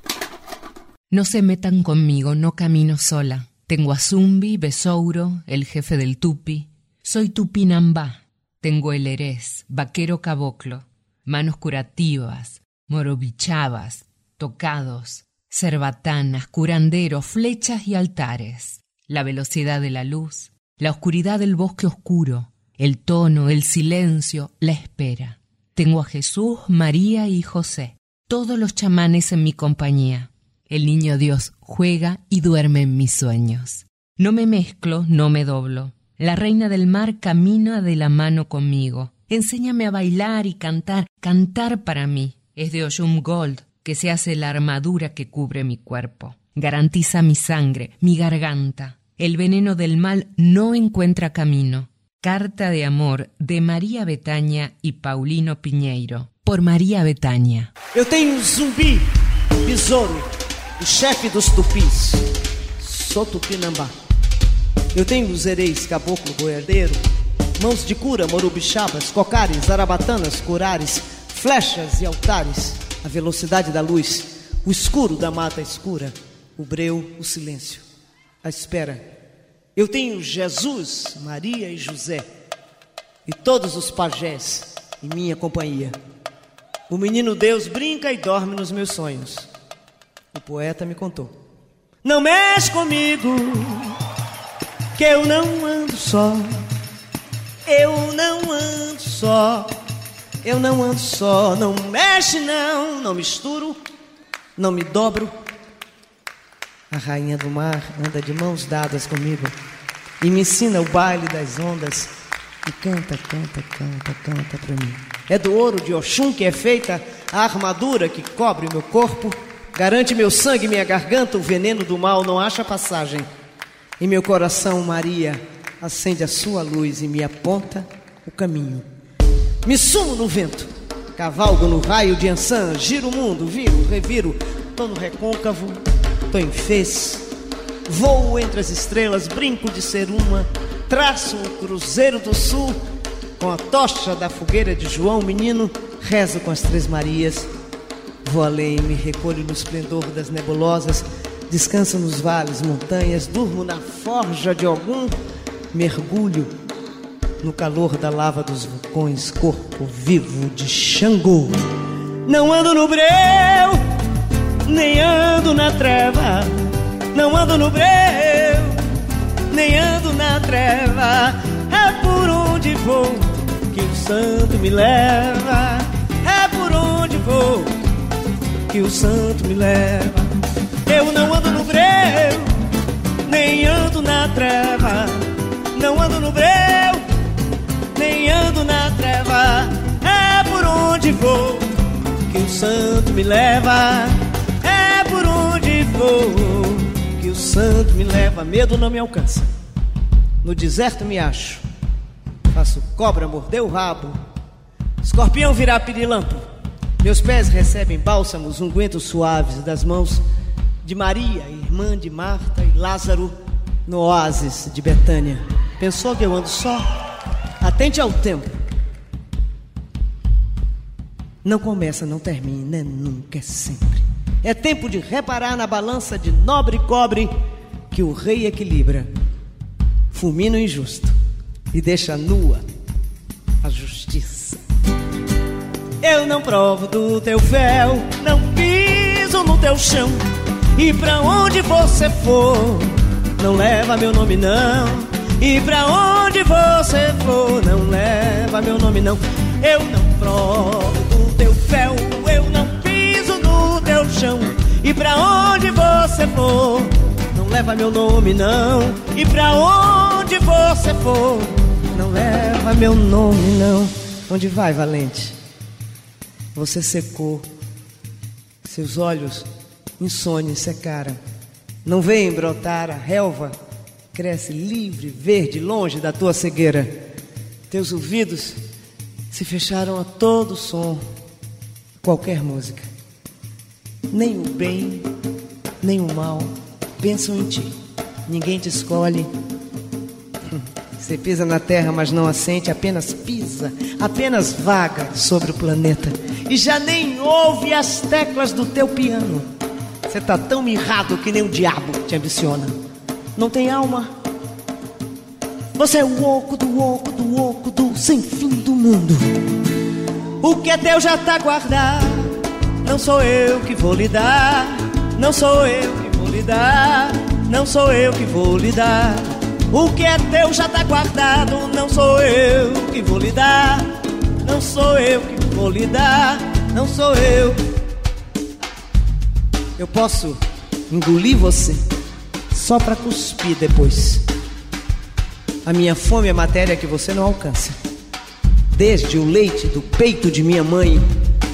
No se metan conmigo, no camino sola. Tengo a Zumbi, Besouro, el jefe del Tupi. Soy Tupinambá. Tengo el Erez, vaquero caboclo. Manos curativas, morobichavas, tocados, cerbatanas, curanderos, flechas y altares la velocidad de la luz, la oscuridad del bosque oscuro, el tono, el silencio, la espera. Tengo a Jesús, María y José, todos los chamanes en mi compañía. El niño Dios juega y duerme en mis sueños. No me mezclo, no me doblo. La reina del mar camina de la mano conmigo. Enséñame a bailar y cantar, cantar para mí. Es de Oyum Gold que se hace la armadura que cubre mi cuerpo. Garantiza mi sangre, mi garganta. El veneno del mal no encuentra camino. Carta de amor de María Betaña e Paulino Pinheiro. Por Maria Betânia. Eu tenho um zumbi, besouro, o chefe dos tupis. Sou tupinambá. Eu tenho os ereis, caboclo, boiadeiro, mãos de cura, morubixabas, cocares, arabatanas, curares, flechas e altares, a velocidade da luz, o escuro da mata escura, o breu, o silêncio à espera. Eu tenho Jesus, Maria e José e todos os pajés em minha companhia. O menino Deus brinca e dorme nos meus sonhos. O poeta me contou. Não mexe comigo, que eu não ando só. Eu não ando só. Eu não ando só. Não mexe, não. Não misturo. Não me dobro a rainha do mar anda de mãos dadas comigo e me ensina o baile das ondas e canta, canta, canta, canta para mim. É do ouro de Oxum que é feita a armadura que cobre o meu corpo, garante meu sangue e minha garganta, o veneno do mal não acha passagem. E meu coração, Maria, acende a sua luz e me aponta o caminho. Me sumo no vento, cavalgo no raio de Ansan, giro o mundo, viro, reviro, tô no recôncavo, fez. Voo entre as estrelas, brinco de ser uma. Traço o cruzeiro do sul com a tocha da fogueira de João, menino. Rezo com as Três Marias. Vou além, me recolho no esplendor das nebulosas. Descanso nos vales, montanhas. Durmo na forja de algum. Mergulho no calor da lava dos vulcões. Corpo vivo de Xangô. Não ando no breu nem ando na treva, não ando no breu, nem ando na treva. É por onde vou que o santo me leva, é por onde vou que o santo me leva. Eu não ando no breu, nem ando na treva. Não ando no breu, nem ando na treva. É por onde vou que o santo me leva. Que o santo me leva. Medo não me alcança. No deserto me acho. Faço cobra morder o rabo. Escorpião virar pirilampo. Meus pés recebem bálsamos, ungüentos suaves das mãos de Maria, irmã de Marta e Lázaro, no oásis de Betânia. Pensou que eu ando só? Atente ao tempo. Não começa, não termina, é nunca, é sempre. É tempo de reparar na balança de nobre cobre que o rei equilibra. Fulmina o injusto e deixa nua a justiça. Eu não provo do teu véu, não piso no teu chão. E pra onde você for, não leva meu nome não. E pra onde você for, não leva meu nome não. Eu não provo chão. E pra onde você for, não leva meu nome não. E pra onde você for, não leva meu nome não. Onde vai, valente? Você secou, seus olhos insônios secaram. Não vem brotar a relva, cresce livre, verde, longe da tua cegueira. Teus ouvidos se fecharam a todo som, qualquer música. Nem o bem, nem o mal pensam em ti. Ninguém te escolhe. Você pisa na terra, mas não assente, apenas pisa, apenas vaga sobre o planeta. E já nem ouve as teclas do teu piano. Você tá tão mirrado que nem o diabo te ambiciona. Não tem alma. Você é o oco do oco do oco do sem fim do mundo. O que é teu já tá guardado. Não sou eu que vou lhe dar. Não sou eu que vou lhe dar. Não sou eu que vou lhe dar. O que é teu já tá guardado. Não sou eu que vou lhe dar. Não sou eu que vou lhe dar. Não sou eu. Eu posso engolir você só para cuspir depois. A minha fome é matéria que você não alcança. Desde o leite do peito de minha mãe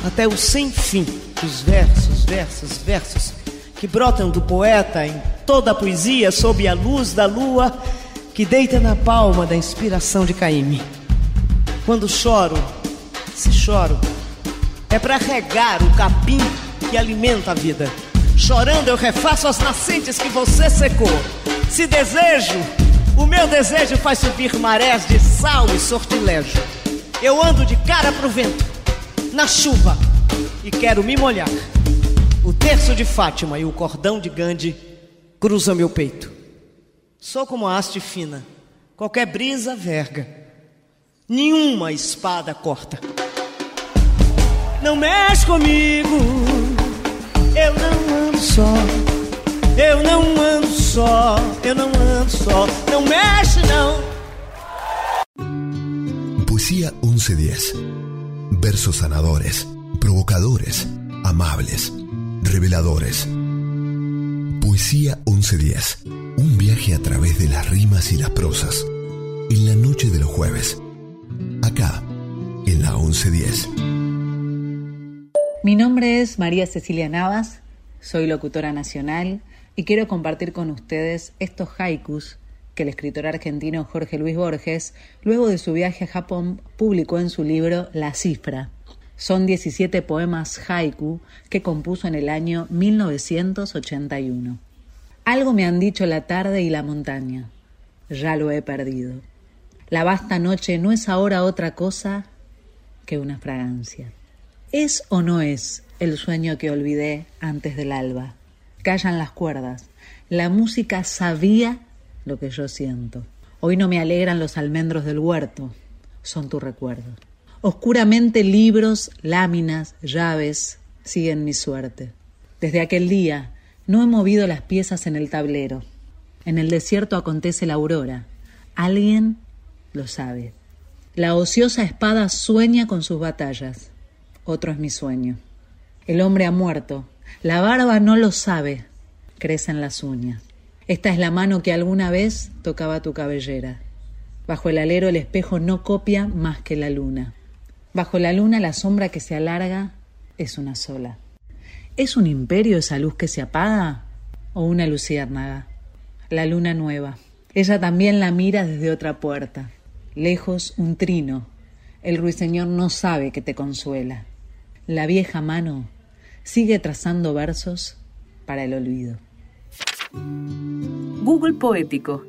até o sem fim dos versos, versos, versos que brotam do poeta em toda a poesia sob a luz da lua que deita na palma da inspiração de Caíme. Quando choro, se choro, é para regar o capim que alimenta a vida. Chorando eu refaço as nascentes que você secou. Se desejo, o meu desejo faz subir marés de sal e sortilégio. Eu ando de cara pro vento, na chuva, e quero me molhar. O terço de Fátima e o cordão de Gandhi cruzam meu peito. Sou como a haste fina, qualquer brisa verga, nenhuma espada corta. Não mexe comigo, eu não ando só. Eu não ando só, eu não ando só. Não mexe, não. Poesía 1110. Versos sanadores, provocadores, amables, reveladores. Poesía 1110. Un viaje a través de las rimas y las prosas. En la noche de los jueves. Acá, en la 1110. Mi nombre es María Cecilia Navas, soy locutora nacional y quiero compartir con ustedes estos haikus que el escritor argentino Jorge Luis Borges, luego de su viaje a Japón, publicó en su libro La Cifra. Son 17 poemas haiku que compuso en el año 1981. Algo me han dicho la tarde y la montaña. Ya lo he perdido. La vasta noche no es ahora otra cosa que una fragancia. ¿Es o no es el sueño que olvidé antes del alba? Callan las cuerdas. La música sabía lo que yo siento. Hoy no me alegran los almendros del huerto, son tu recuerdo. Oscuramente libros, láminas, llaves siguen mi suerte. Desde aquel día no he movido las piezas en el tablero. En el desierto acontece la aurora. Alguien lo sabe. La ociosa espada sueña con sus batallas. Otro es mi sueño. El hombre ha muerto La barba no lo sabe, crecen las uñas. Esta es la mano que alguna vez tocaba tu cabellera. Bajo el alero el espejo no copia más que la luna. Bajo la luna la sombra que se alarga es una sola. ¿Es un imperio esa luz que se apaga o una luciérnaga? La luna nueva. Ella también la mira desde otra puerta. Lejos un trino. El ruiseñor no sabe que te consuela. La vieja mano sigue trazando versos para el olvido. Google Poético.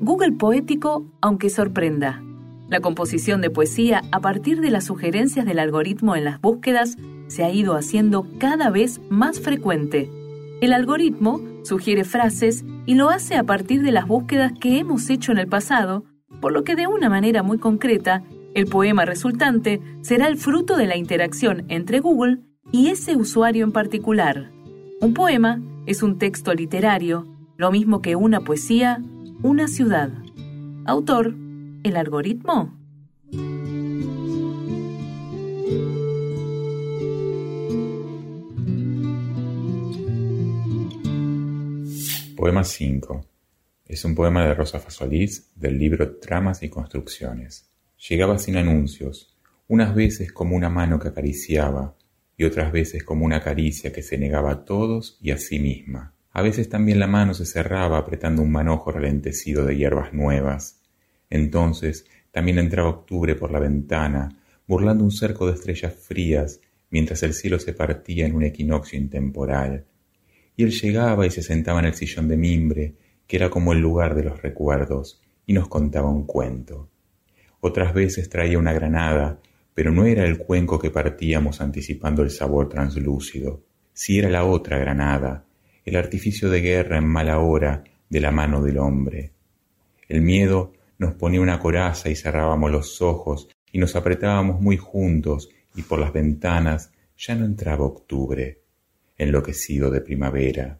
Google Poético, aunque sorprenda. La composición de poesía a partir de las sugerencias del algoritmo en las búsquedas se ha ido haciendo cada vez más frecuente. El algoritmo sugiere frases y lo hace a partir de las búsquedas que hemos hecho en el pasado, por lo que de una manera muy concreta, el poema resultante será el fruto de la interacción entre Google y ese usuario en particular. Un poema es un texto literario, lo mismo que una poesía, una ciudad. Autor, el algoritmo? Poema 5. Es un poema de Rosa Fasolís del libro Tramas y Construcciones. Llegaba sin anuncios, unas veces como una mano que acariciaba y otras veces como una caricia que se negaba a todos y a sí misma. A veces también la mano se cerraba apretando un manojo ralentecido de hierbas nuevas, entonces también entraba octubre por la ventana, burlando un cerco de estrellas frías, mientras el cielo se partía en un equinoccio intemporal. Y él llegaba y se sentaba en el sillón de mimbre, que era como el lugar de los recuerdos, y nos contaba un cuento. Otras veces traía una granada, pero no era el cuenco que partíamos anticipando el sabor translúcido, si era la otra granada, el artificio de guerra en mala hora de la mano del hombre. El miedo nos ponía una coraza y cerrábamos los ojos y nos apretábamos muy juntos y por las ventanas ya no entraba octubre, enloquecido de primavera,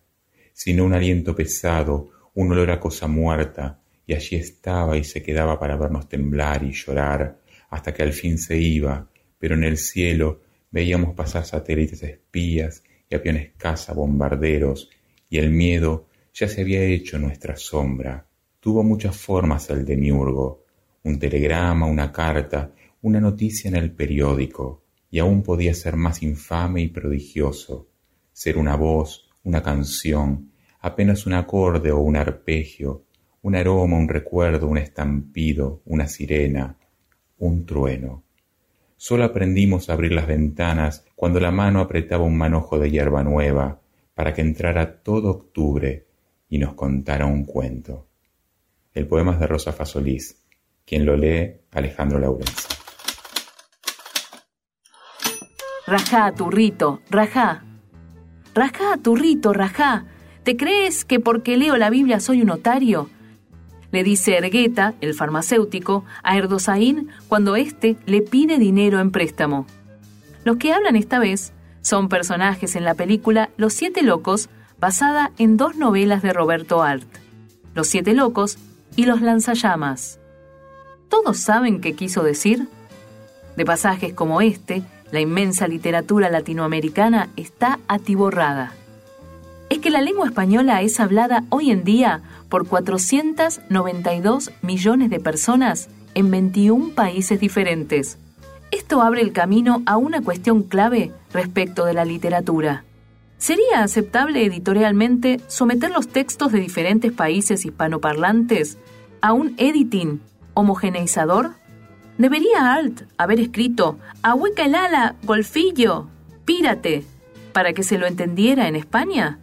sino un aliento pesado, un olor a cosa muerta, y allí estaba y se quedaba para vernos temblar y llorar, hasta que al fin se iba, pero en el cielo veíamos pasar satélites espías y aviones caza bombarderos, y el miedo ya se había hecho nuestra sombra, Tuvo muchas formas el demiurgo, un telegrama, una carta, una noticia en el periódico, y aún podía ser más infame y prodigioso, ser una voz, una canción, apenas un acorde o un arpegio, un aroma, un recuerdo, un estampido, una sirena, un trueno. Solo aprendimos a abrir las ventanas cuando la mano apretaba un manojo de hierba nueva para que entrara todo octubre y nos contara un cuento. El poema es de Rosa Fasolís. Quien lo lee, Alejandro Laurenza. Rajá, turrito, rajá. Rajá, turrito, rajá. ¿Te crees que porque leo la Biblia soy un otario? Le dice Ergueta, el farmacéutico, a Erdosaín cuando éste le pide dinero en préstamo. Los que hablan esta vez son personajes en la película Los Siete Locos, basada en dos novelas de Roberto Art. Los Siete Locos y los lanzallamas. ¿Todos saben qué quiso decir? De pasajes como este, la inmensa literatura latinoamericana está atiborrada. Es que la lengua española es hablada hoy en día por 492 millones de personas en 21 países diferentes. Esto abre el camino a una cuestión clave respecto de la literatura. ¿Sería aceptable editorialmente someter los textos de diferentes países hispanoparlantes a un editing homogeneizador? ¿Debería Alt haber escrito Ahueca el ala, golfillo, pírate, para que se lo entendiera en España?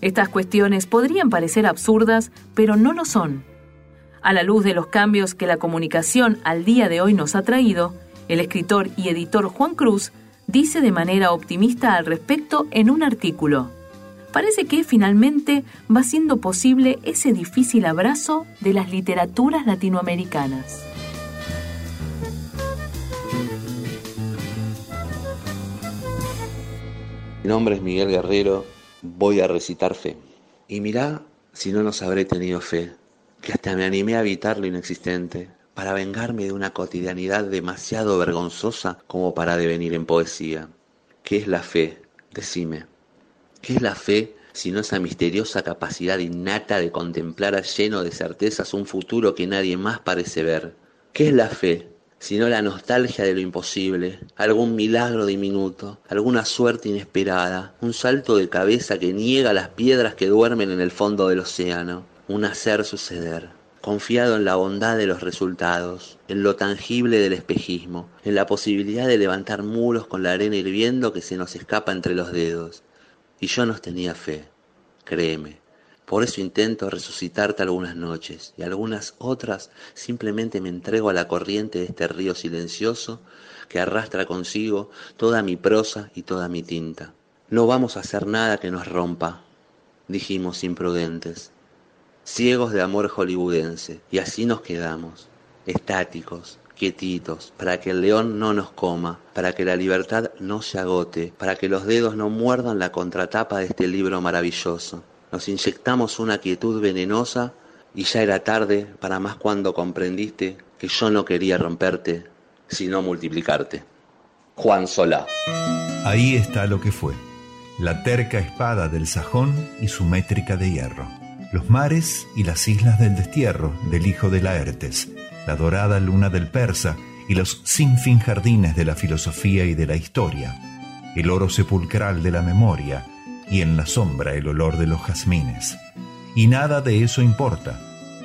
Estas cuestiones podrían parecer absurdas, pero no lo son. A la luz de los cambios que la comunicación al día de hoy nos ha traído, el escritor y editor Juan Cruz dice de manera optimista al respecto en un artículo. Parece que finalmente va siendo posible ese difícil abrazo de las literaturas latinoamericanas. Mi nombre es Miguel Guerrero, voy a recitar fe. Y mirá si no nos habré tenido fe, que hasta me animé a evitar lo inexistente, para vengarme de una cotidianidad demasiado vergonzosa como para devenir en poesía. ¿Qué es la fe? Decime, ¿qué es la fe sino esa misteriosa capacidad innata de contemplar lleno de certezas un futuro que nadie más parece ver? ¿Qué es la fe sino la nostalgia de lo imposible, algún milagro diminuto, alguna suerte inesperada, un salto de cabeza que niega las piedras que duermen en el fondo del océano, un hacer suceder? Confiado en la bondad de los resultados, en lo tangible del espejismo, en la posibilidad de levantar muros con la arena hirviendo que se nos escapa entre los dedos. Y yo nos tenía fe, créeme. Por eso intento resucitarte algunas noches y algunas otras simplemente me entrego a la corriente de este río silencioso que arrastra consigo toda mi prosa y toda mi tinta. No vamos a hacer nada que nos rompa, dijimos imprudentes ciegos de amor hollywoodense, y así nos quedamos, estáticos, quietitos, para que el león no nos coma, para que la libertad no se agote, para que los dedos no muerdan la contratapa de este libro maravilloso. Nos inyectamos una quietud venenosa y ya era tarde para más cuando comprendiste que yo no quería romperte, sino multiplicarte. Juan Solá. Ahí está lo que fue, la terca espada del sajón y su métrica de hierro los mares y las islas del destierro del hijo de Laertes, la dorada luna del persa y los sin fin jardines de la filosofía y de la historia, el oro sepulcral de la memoria y en la sombra el olor de los jazmines. Y nada de eso importa.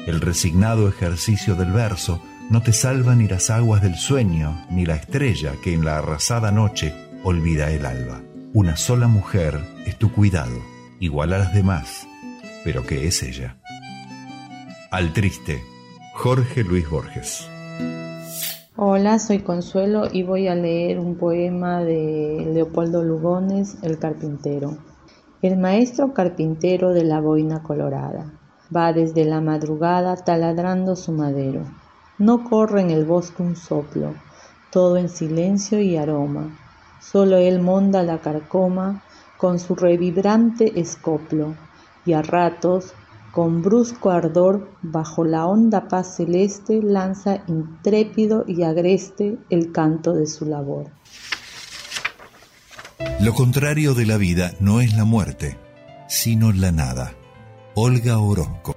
El resignado ejercicio del verso no te salva ni las aguas del sueño, ni la estrella que en la arrasada noche olvida el alba. Una sola mujer es tu cuidado, igual a las demás, pero que es ella. Al triste, Jorge Luis Borges. Hola, soy Consuelo y voy a leer un poema de Leopoldo Lugones, El carpintero. El maestro carpintero de la boina colorada va desde la madrugada taladrando su madero. No corre en el bosque un soplo, todo en silencio y aroma. Solo él monda la carcoma con su revibrante escoplo y a ratos, con brusco ardor, bajo la honda paz celeste, lanza intrépido y agreste el canto de su labor. Lo contrario de la vida no es la muerte, sino la nada. Olga Orozco.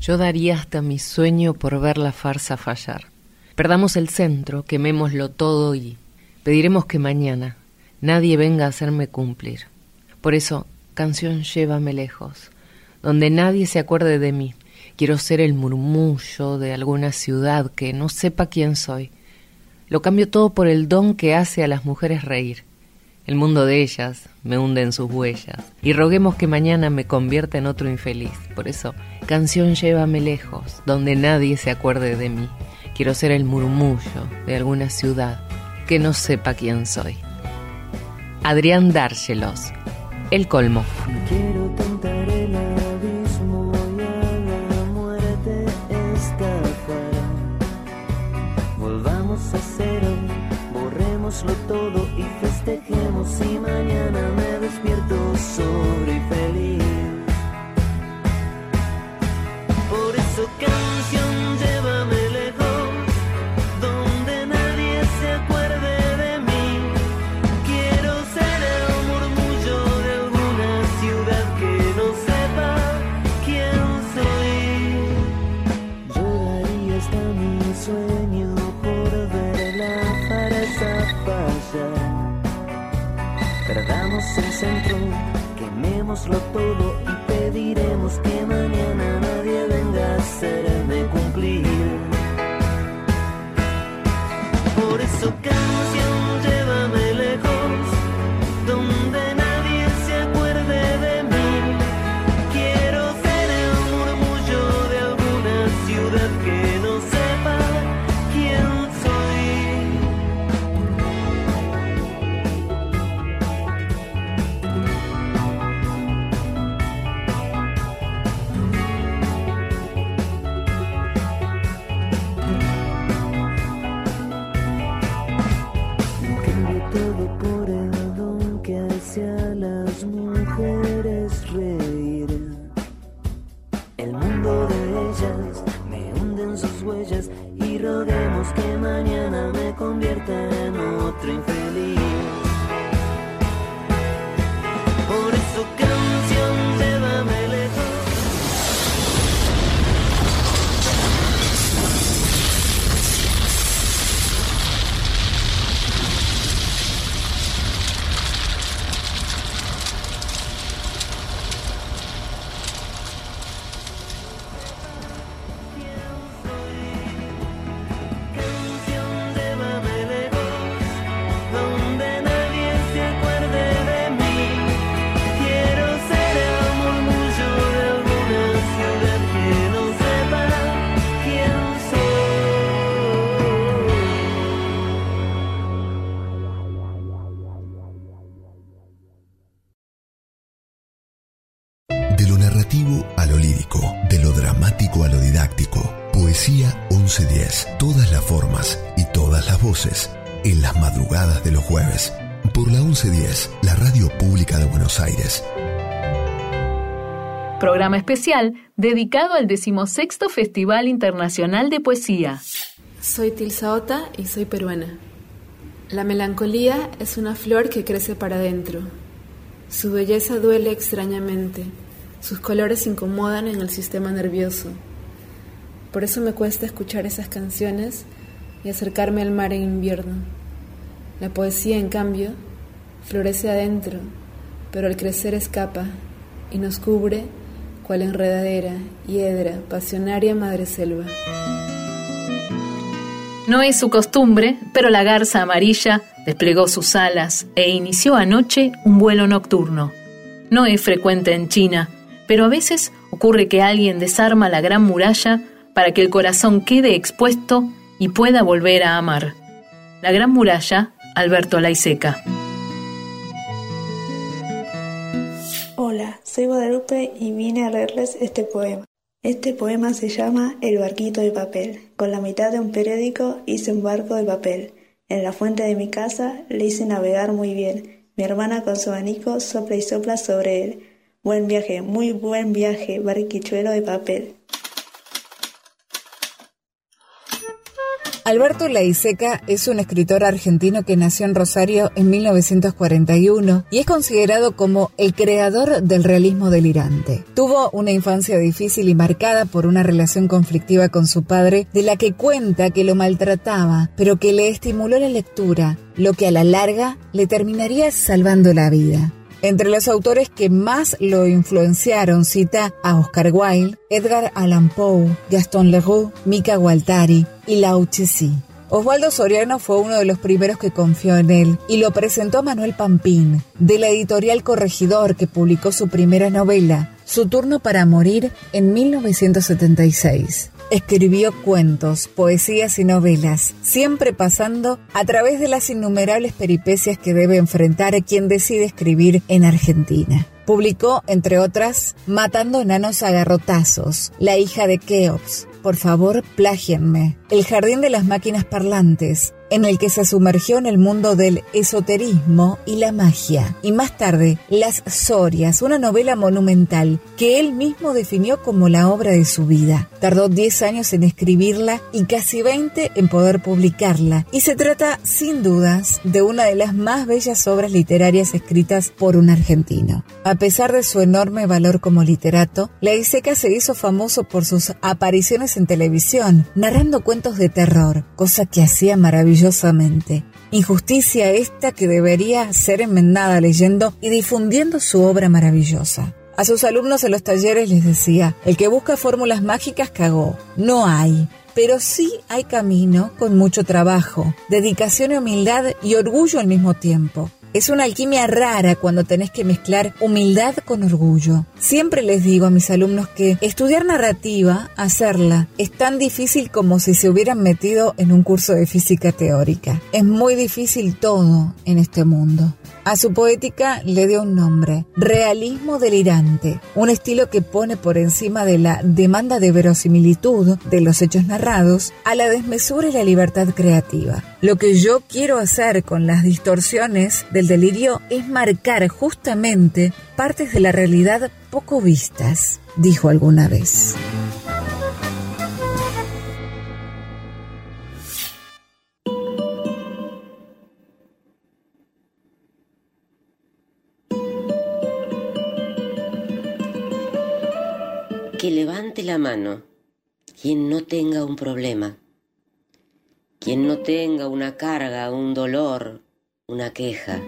Yo daría hasta mi sueño por ver la farsa fallar. Perdamos el centro, quemémoslo todo y pediremos que mañana, nadie venga a hacerme cumplir. Por eso, canción llévame lejos, donde nadie se acuerde de mí. Quiero ser el murmullo de alguna ciudad que no sepa quién soy. Lo cambio todo por el don que hace a las mujeres reír. El mundo de ellas me hunde en sus huellas y roguemos que mañana me convierta en otro infeliz. Por eso, canción llévame lejos, donde nadie se acuerde de mí. Quiero ser el murmullo de alguna ciudad que no sepa quién soy. Adrián Dárselos. El colmo. Todo 1410, la radio pública de Buenos Aires. Programa especial dedicado al decimosexto Festival Internacional de Poesía. Soy Tilsa Ota y soy peruana. La melancolía es una flor que crece para adentro. Su belleza duele extrañamente. Sus colores incomodan en el sistema nervioso. Por eso me cuesta escuchar esas canciones y acercarme al mar en invierno. La poesía, en cambio, florece adentro, pero al crecer escapa y nos cubre cual enredadera, hiedra, pasionaria madreselva. No es su costumbre, pero la garza amarilla desplegó sus alas e inició anoche un vuelo nocturno. No es frecuente en China, pero a veces ocurre que alguien desarma la gran muralla para que el corazón quede expuesto y pueda volver a amar. La gran muralla, Alberto Laiseca. Soy Guadalupe y vine a leerles este poema. Este poema se llama El barquito de papel. Con la mitad de un periódico hice un barco de papel. En la fuente de mi casa le hice navegar muy bien. Mi hermana con su abanico sopla y sopla sobre él. Buen viaje, muy buen viaje, barquichuelo de papel. Alberto Laiseca es un escritor argentino que nació en Rosario en 1941 y es considerado como el creador del realismo delirante. Tuvo una infancia difícil y marcada por una relación conflictiva con su padre, de la que cuenta que lo maltrataba, pero que le estimuló la lectura, lo que a la larga le terminaría salvando la vida. Entre los autores que más lo influenciaron cita a Oscar Wilde, Edgar Allan Poe, Gaston Leroux, Mika Gualtari y Lao Tzu. Osvaldo Soriano fue uno de los primeros que confió en él y lo presentó a Manuel Pampín, de la editorial Corregidor, que publicó su primera novela, Su turno para morir, en 1976. Escribió cuentos, poesías y novelas, siempre pasando a través de las innumerables peripecias que debe enfrentar a quien decide escribir en Argentina. Publicó, entre otras, Matando enanos a garrotazos, La hija de Keops, Por favor, plágienme, El jardín de las máquinas parlantes, en el que se sumergió en el mundo del esoterismo y la magia. Y más tarde, Las Sorias, una novela monumental que él mismo definió como la obra de su vida. Tardó 10 años en escribirla y casi 20 en poder publicarla. Y se trata, sin dudas, de una de las más bellas obras literarias escritas por un argentino. A pesar de su enorme valor como literato, La Iseca se hizo famoso por sus apariciones en televisión, narrando cuentos de terror, cosa que hacía maravillosamente. Injusticia esta que debería ser enmendada leyendo y difundiendo su obra maravillosa. A sus alumnos en los talleres les decía, el que busca fórmulas mágicas cagó. No hay. Pero sí hay camino con mucho trabajo, dedicación y humildad y orgullo al mismo tiempo. Es una alquimia rara cuando tenés que mezclar humildad con orgullo. Siempre les digo a mis alumnos que estudiar narrativa, hacerla, es tan difícil como si se hubieran metido en un curso de física teórica. Es muy difícil todo en este mundo. A su poética le dio un nombre, realismo delirante, un estilo que pone por encima de la demanda de verosimilitud de los hechos narrados a la desmesura y la libertad creativa. Lo que yo quiero hacer con las distorsiones del delirio es marcar justamente partes de la realidad poco vistas, dijo alguna vez. Que levante la mano quien no tenga un problema, quien no tenga una carga, un dolor, una queja.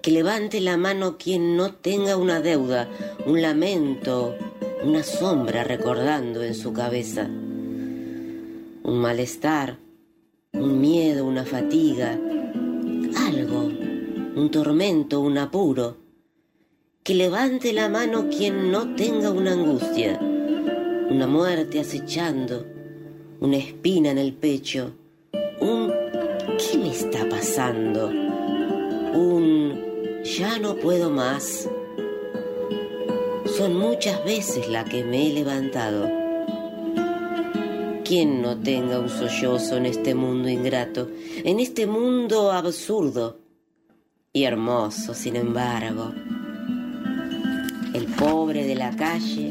Que levante la mano quien no tenga una deuda, un lamento, una sombra recordando en su cabeza, un malestar, un miedo, una fatiga, algo, un tormento, un apuro. Que levante la mano quien no tenga una angustia, una muerte acechando, una espina en el pecho, un ¿qué me está pasando? Un ya no puedo más. Son muchas veces la que me he levantado. ¿Quién no tenga un sollozo en este mundo ingrato, en este mundo absurdo y hermoso, sin embargo? De la calle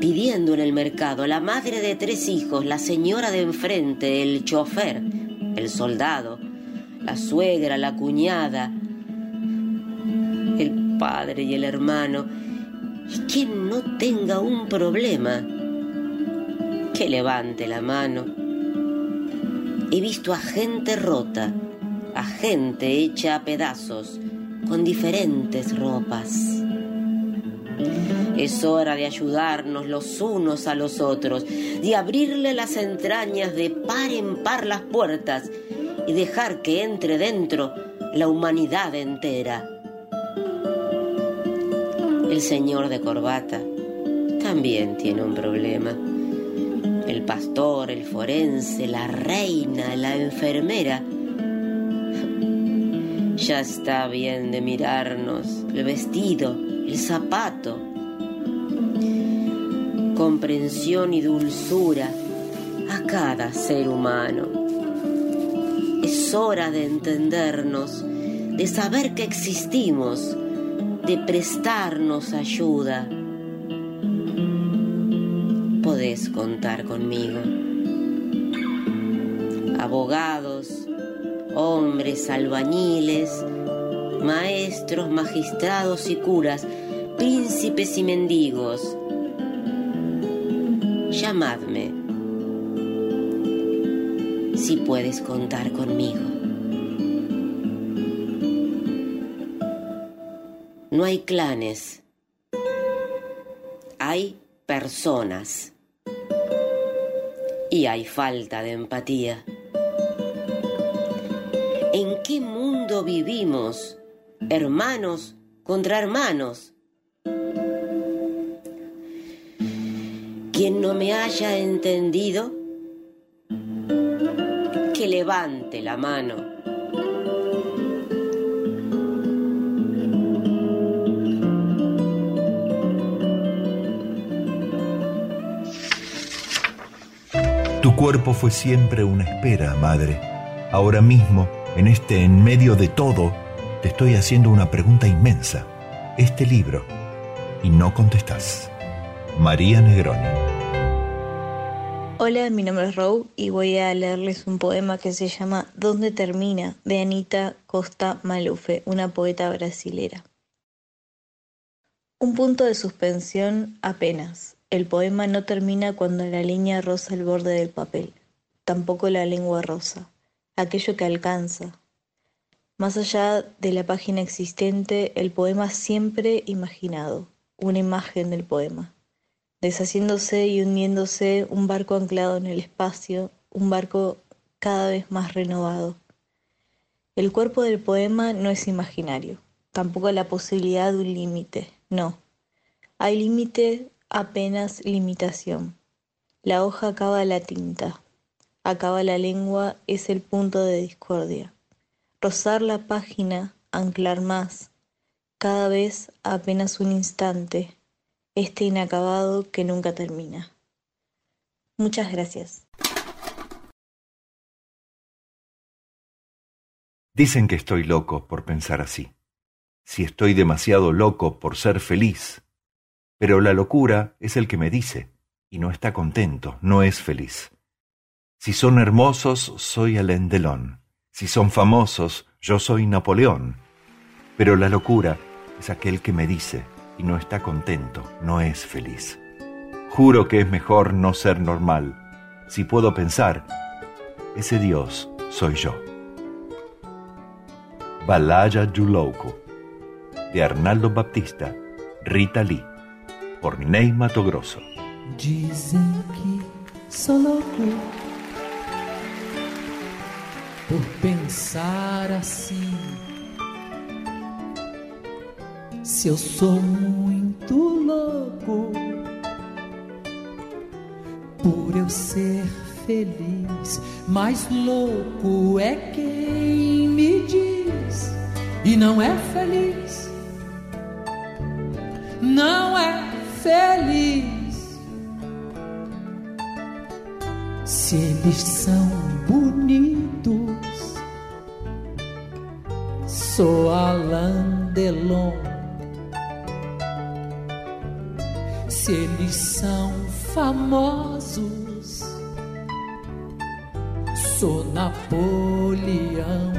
pidiendo en el mercado, la madre de tres hijos, la señora de enfrente, el chofer, el soldado, la suegra, la cuñada, el padre y el hermano, y quien no tenga un problema, que levante la mano. He visto a gente rota, a gente hecha a pedazos, con diferentes ropas. Es hora de ayudarnos los unos a los otros, de abrirle las entrañas de par en par las puertas y dejar que entre dentro la humanidad entera. El señor de corbata también tiene un problema. El pastor, el forense, la reina, la enfermera. Ya está bien de mirarnos el vestido, el zapato. Comprensión y dulzura a cada ser humano. Es hora de entendernos, de saber que existimos de prestarnos ayuda. Podés contar conmigo. Abogados, hombres albañiles, maestros, magistrados y curas, príncipes y mendigos. Llamadme si puedes contar conmigo. No hay clanes, hay personas y hay falta de empatía. ¿En qué mundo vivimos, hermanos contra hermanos? Quien no me haya entendido, que levante la mano. Tu cuerpo fue siempre una espera, madre. Ahora mismo, en este en medio de todo, te estoy haciendo una pregunta inmensa. Este libro. Y no contestás. María Negroni. Hola, mi nombre es Row y voy a leerles un poema que se llama ¿Dónde termina? de Anita Costa Malufe, una poeta brasilera. Un punto de suspensión apenas. El poema no termina cuando la línea roza el borde del papel, tampoco la lengua rosa, aquello que alcanza. Más allá de la página existente, el poema siempre imaginado, una imagen del poema, deshaciéndose y hundiéndose un barco anclado en el espacio, un barco cada vez más renovado. El cuerpo del poema no es imaginario, tampoco la posibilidad de un límite, no. Hay límite apenas limitación. La hoja acaba la tinta, acaba la lengua es el punto de discordia. Rozar la página, anclar más, cada vez apenas un instante, este inacabado que nunca termina. Muchas gracias. Dicen que estoy loco por pensar así. Si estoy demasiado loco por ser feliz, pero la locura es el que me dice, y no está contento, no es feliz. Si son hermosos, soy Alain Delon. Si son famosos, yo soy Napoleón. Pero la locura es aquel que me dice, y no está contento, no es feliz. Juro que es mejor no ser normal. Si puedo pensar, ese Dios soy yo. Balaya Yulouco, de Arnaldo Baptista, Rita Lee, por Ney Mato Grosso. Dizem que sou louco por pensar assim. Se eu sou muito louco por eu ser feliz, mais louco é quem me diz e não é feliz. Não é feliz. Se eles são bonitos, sou Alain Delon. Se eles são famosos, sou Napoleão.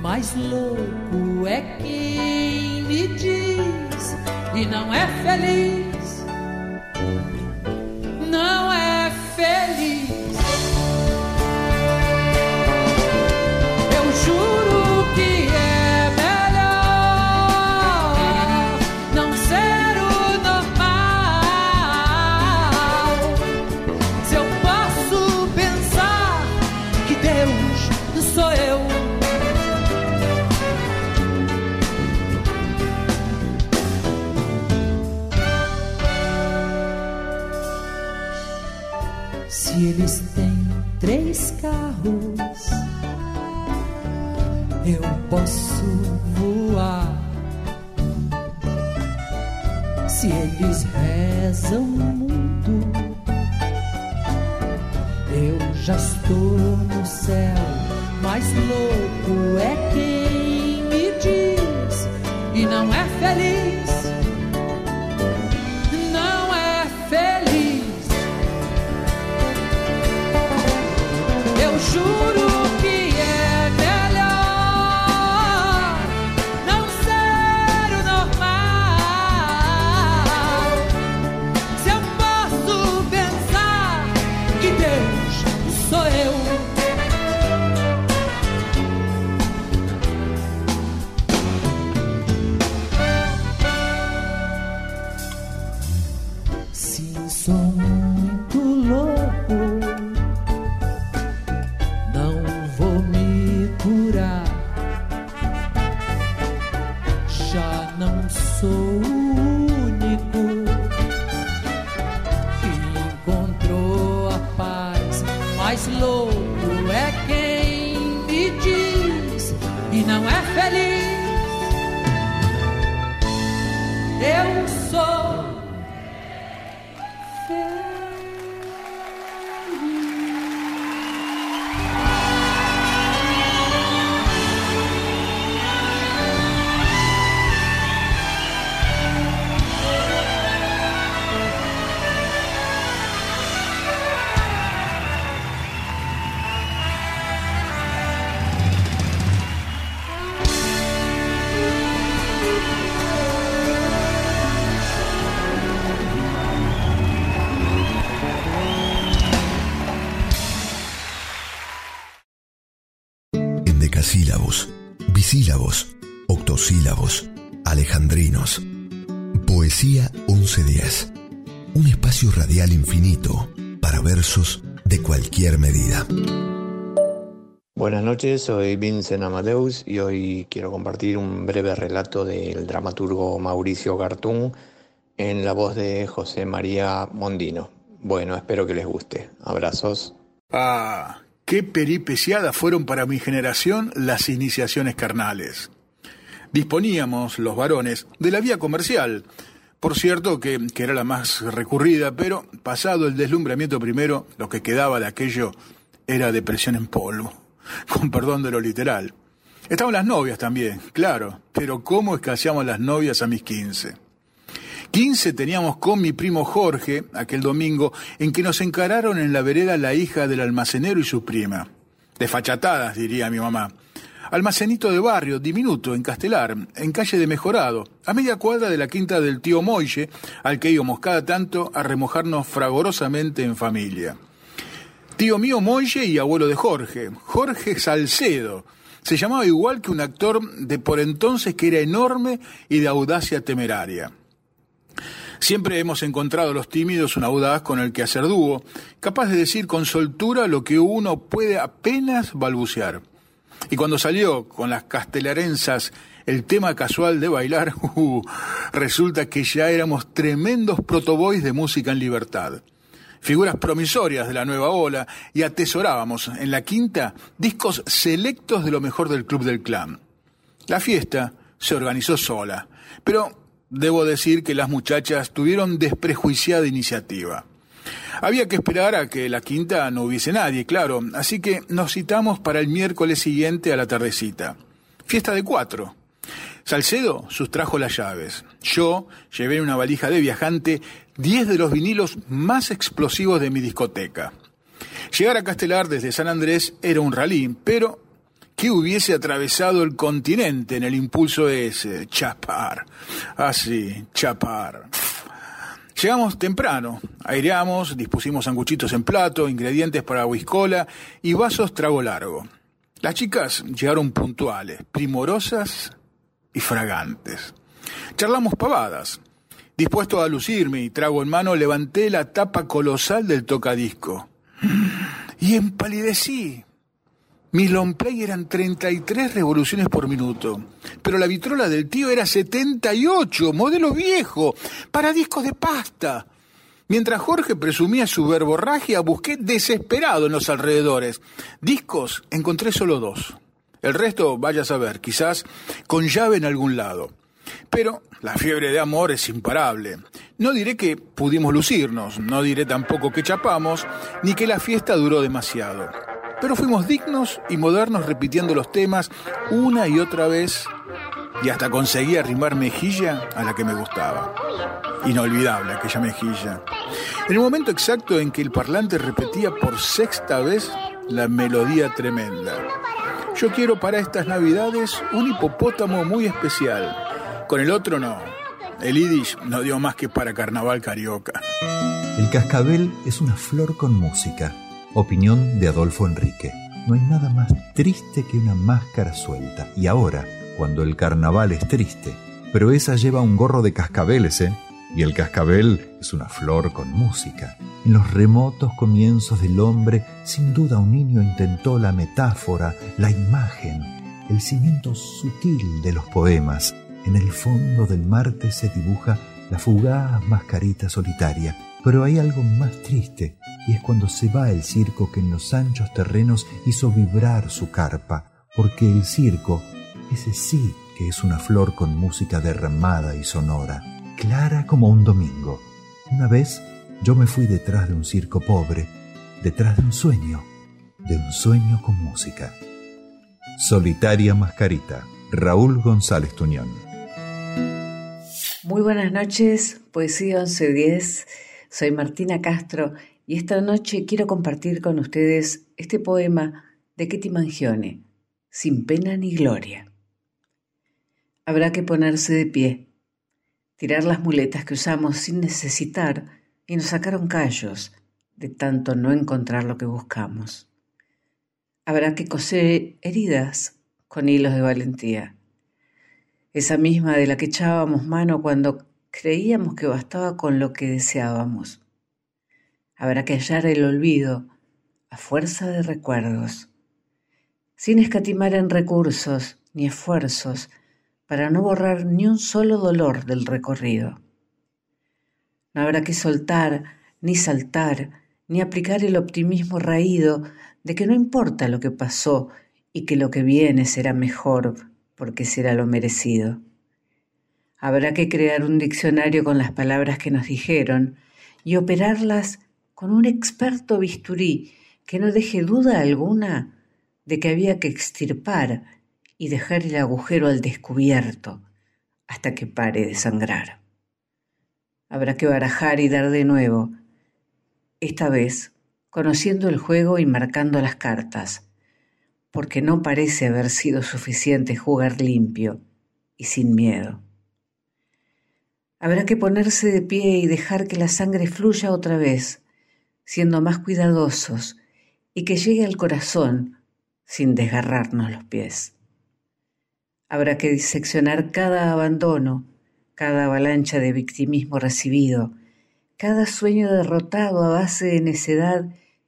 Mais louco é quem me diz e não é feliz. Rezam muito, eu já estou no céu. Mais louco é quem infinito para versos de cualquier medida. Buenas noches, soy Vincent Amadeus y hoy quiero compartir un breve relato del dramaturgo Mauricio Gartún en la voz de José María Mondino. Bueno, espero que les guste. Abrazos. Ah, qué peripeciadas fueron para mi generación las iniciaciones carnales. Disponíamos, los varones, de la vía comercial. Por cierto que, que era la más recurrida, pero pasado el deslumbramiento primero, lo que quedaba de aquello era depresión en polvo, con perdón de lo literal. Estaban las novias también, claro, pero ¿cómo escaseamos las novias a mis 15? 15 teníamos con mi primo Jorge aquel domingo en que nos encararon en la vereda la hija del almacenero y su prima. Desfachatadas, diría mi mamá. Almacenito de barrio, diminuto, en Castelar, en calle de Mejorado, a media cuadra de la quinta del tío Moille, al que íbamos cada tanto a remojarnos fragorosamente en familia. Tío mío Moille y abuelo de Jorge, Jorge Salcedo. Se llamaba igual que un actor de por entonces que era enorme y de audacia temeraria. Siempre hemos encontrado a los tímidos un audaz con el que hacer dúo, capaz de decir con soltura lo que uno puede apenas balbucear. Y cuando salió con las castelarenzas el tema casual de bailar, uh, resulta que ya éramos tremendos protoboys de música en libertad. Figuras promisorias de la nueva ola y atesorábamos en la quinta discos selectos de lo mejor del Club del Clan. La fiesta se organizó sola, pero debo decir que las muchachas tuvieron desprejuiciada iniciativa. Había que esperar a que la quinta no hubiese nadie, claro, así que nos citamos para el miércoles siguiente a la tardecita. Fiesta de cuatro. Salcedo sustrajo las llaves. Yo llevé en una valija de viajante diez de los vinilos más explosivos de mi discoteca. Llegar a Castelar desde San Andrés era un rally, pero que hubiese atravesado el continente en el impulso ese, chapar. Así, ah, chapar. Llegamos temprano, aireamos, dispusimos sanguchitos en plato, ingredientes para whiskola y vasos trago largo. Las chicas llegaron puntuales, primorosas y fragantes. Charlamos pavadas. Dispuesto a lucirme y trago en mano, levanté la tapa colosal del tocadisco. Y empalidecí. Mis long play eran 33 revoluciones por minuto, pero la vitrola del tío era 78, modelo viejo, para discos de pasta. Mientras Jorge presumía su verborragia, busqué desesperado en los alrededores. Discos encontré solo dos. El resto, vaya a saber, quizás con llave en algún lado. Pero la fiebre de amor es imparable. No diré que pudimos lucirnos, no diré tampoco que chapamos, ni que la fiesta duró demasiado pero fuimos dignos y modernos repitiendo los temas una y otra vez y hasta conseguí arrimar mejilla a la que me gustaba. Inolvidable aquella mejilla. En el momento exacto en que el parlante repetía por sexta vez la melodía tremenda. Yo quiero para estas navidades un hipopótamo muy especial. Con el otro no. El Yiddish no dio más que para carnaval carioca. El cascabel es una flor con música Opinión de Adolfo Enrique. No hay nada más triste que una máscara suelta. Y ahora, cuando el carnaval es triste, pero esa lleva un gorro de cascabeles, ¿eh? Y el cascabel es una flor con música. En los remotos comienzos del hombre, sin duda un niño intentó la metáfora, la imagen, el cimiento sutil de los poemas. En el fondo del Marte se dibuja la fugaz mascarita solitaria. Pero hay algo más triste y es cuando se va el circo que en los anchos terrenos hizo vibrar su carpa, porque el circo, ese sí que es una flor con música derramada y sonora, clara como un domingo. Una vez yo me fui detrás de un circo pobre, detrás de un sueño, de un sueño con música. Solitaria Mascarita, Raúl González Tuñón. Muy buenas noches, Poesía 1110. Soy Martina Castro y esta noche quiero compartir con ustedes este poema de Ketty Mangione, Sin pena ni gloria. Habrá que ponerse de pie, tirar las muletas que usamos sin necesitar y nos sacaron callos de tanto no encontrar lo que buscamos. Habrá que coser heridas con hilos de valentía, esa misma de la que echábamos mano cuando creíamos que bastaba con lo que deseábamos Habrá que hallar el olvido a fuerza de recuerdos, sin escatimar en recursos ni esfuerzos para no borrar ni un solo dolor del recorrido. No habrá que soltar, ni saltar, ni aplicar el optimismo raído de que no importa lo que pasó y que lo que viene será mejor porque será lo merecido. Habrá que crear un diccionario con las palabras que nos dijeron y operarlas con un experto bisturí que no deje duda alguna de que había que extirpar y dejar el agujero al descubierto hasta que pare de sangrar. Habrá que barajar y dar de nuevo, esta vez conociendo el juego y marcando las cartas, porque no parece haber sido suficiente jugar limpio y sin miedo. Habrá que ponerse de pie y dejar que la sangre fluya otra vez, siendo más cuidadosos y que llegue al corazón sin desgarrarnos los pies. Habrá que diseccionar cada abandono, cada avalancha de victimismo recibido, cada sueño derrotado a base de necedad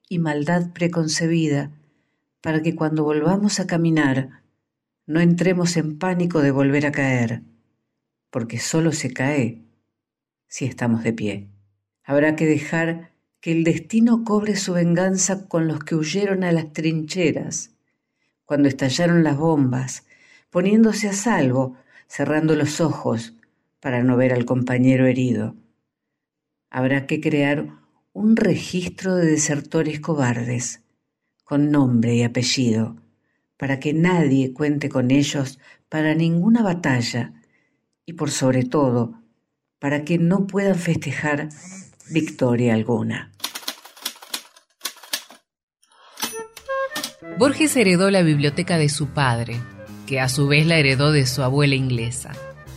y maldad preconcebida, para que cuando volvamos a caminar no entremos en pánico de volver a caer, porque solo se cae si estamos de pie. Habrá que dejar que el destino cobre su venganza con los que huyeron a las trincheras, cuando estallaron las bombas, poniéndose a salvo, cerrando los ojos para no ver al compañero herido. Habrá que crear un registro de desertores cobardes, con nombre y apellido, para que nadie cuente con ellos para ninguna batalla y por sobre todo para que no puedan festejar victoria alguna. Borges heredó la biblioteca de su padre, que a su vez la heredó de su abuela inglesa.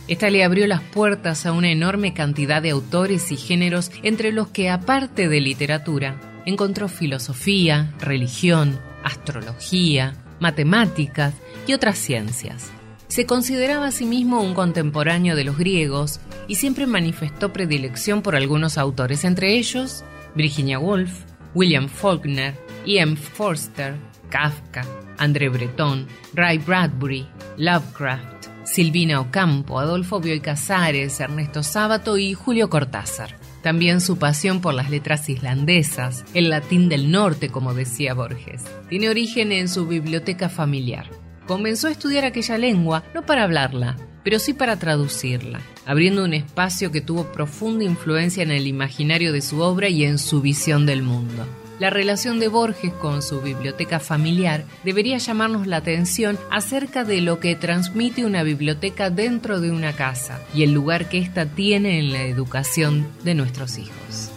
Esta le abrió las puertas a una enorme cantidad de autores y géneros entre los que, aparte de literatura, encontró filosofía, religión, astrología, matemáticas y otras ciencias. Se consideraba a sí mismo un contemporáneo de los griegos y siempre manifestó predilección por algunos autores, entre ellos Virginia Woolf, William Faulkner, E.M. Forster, Kafka, André Breton, Ray Bradbury, Lovecraft, Silvina Ocampo, Adolfo Bioy Casares, Ernesto Sábato y Julio Cortázar. También su pasión por las letras islandesas, el latín del norte, como decía Borges, tiene origen en su biblioteca familiar. Comenzó a estudiar aquella lengua no para hablarla, pero sí para traducirla, abriendo un espacio que tuvo profunda influencia en el imaginario de su obra y en su visión del mundo. La relación de Borges con su biblioteca familiar debería llamarnos la atención acerca de lo que transmite una biblioteca dentro de una casa y el lugar que ésta tiene en la educación de nuestros hijos.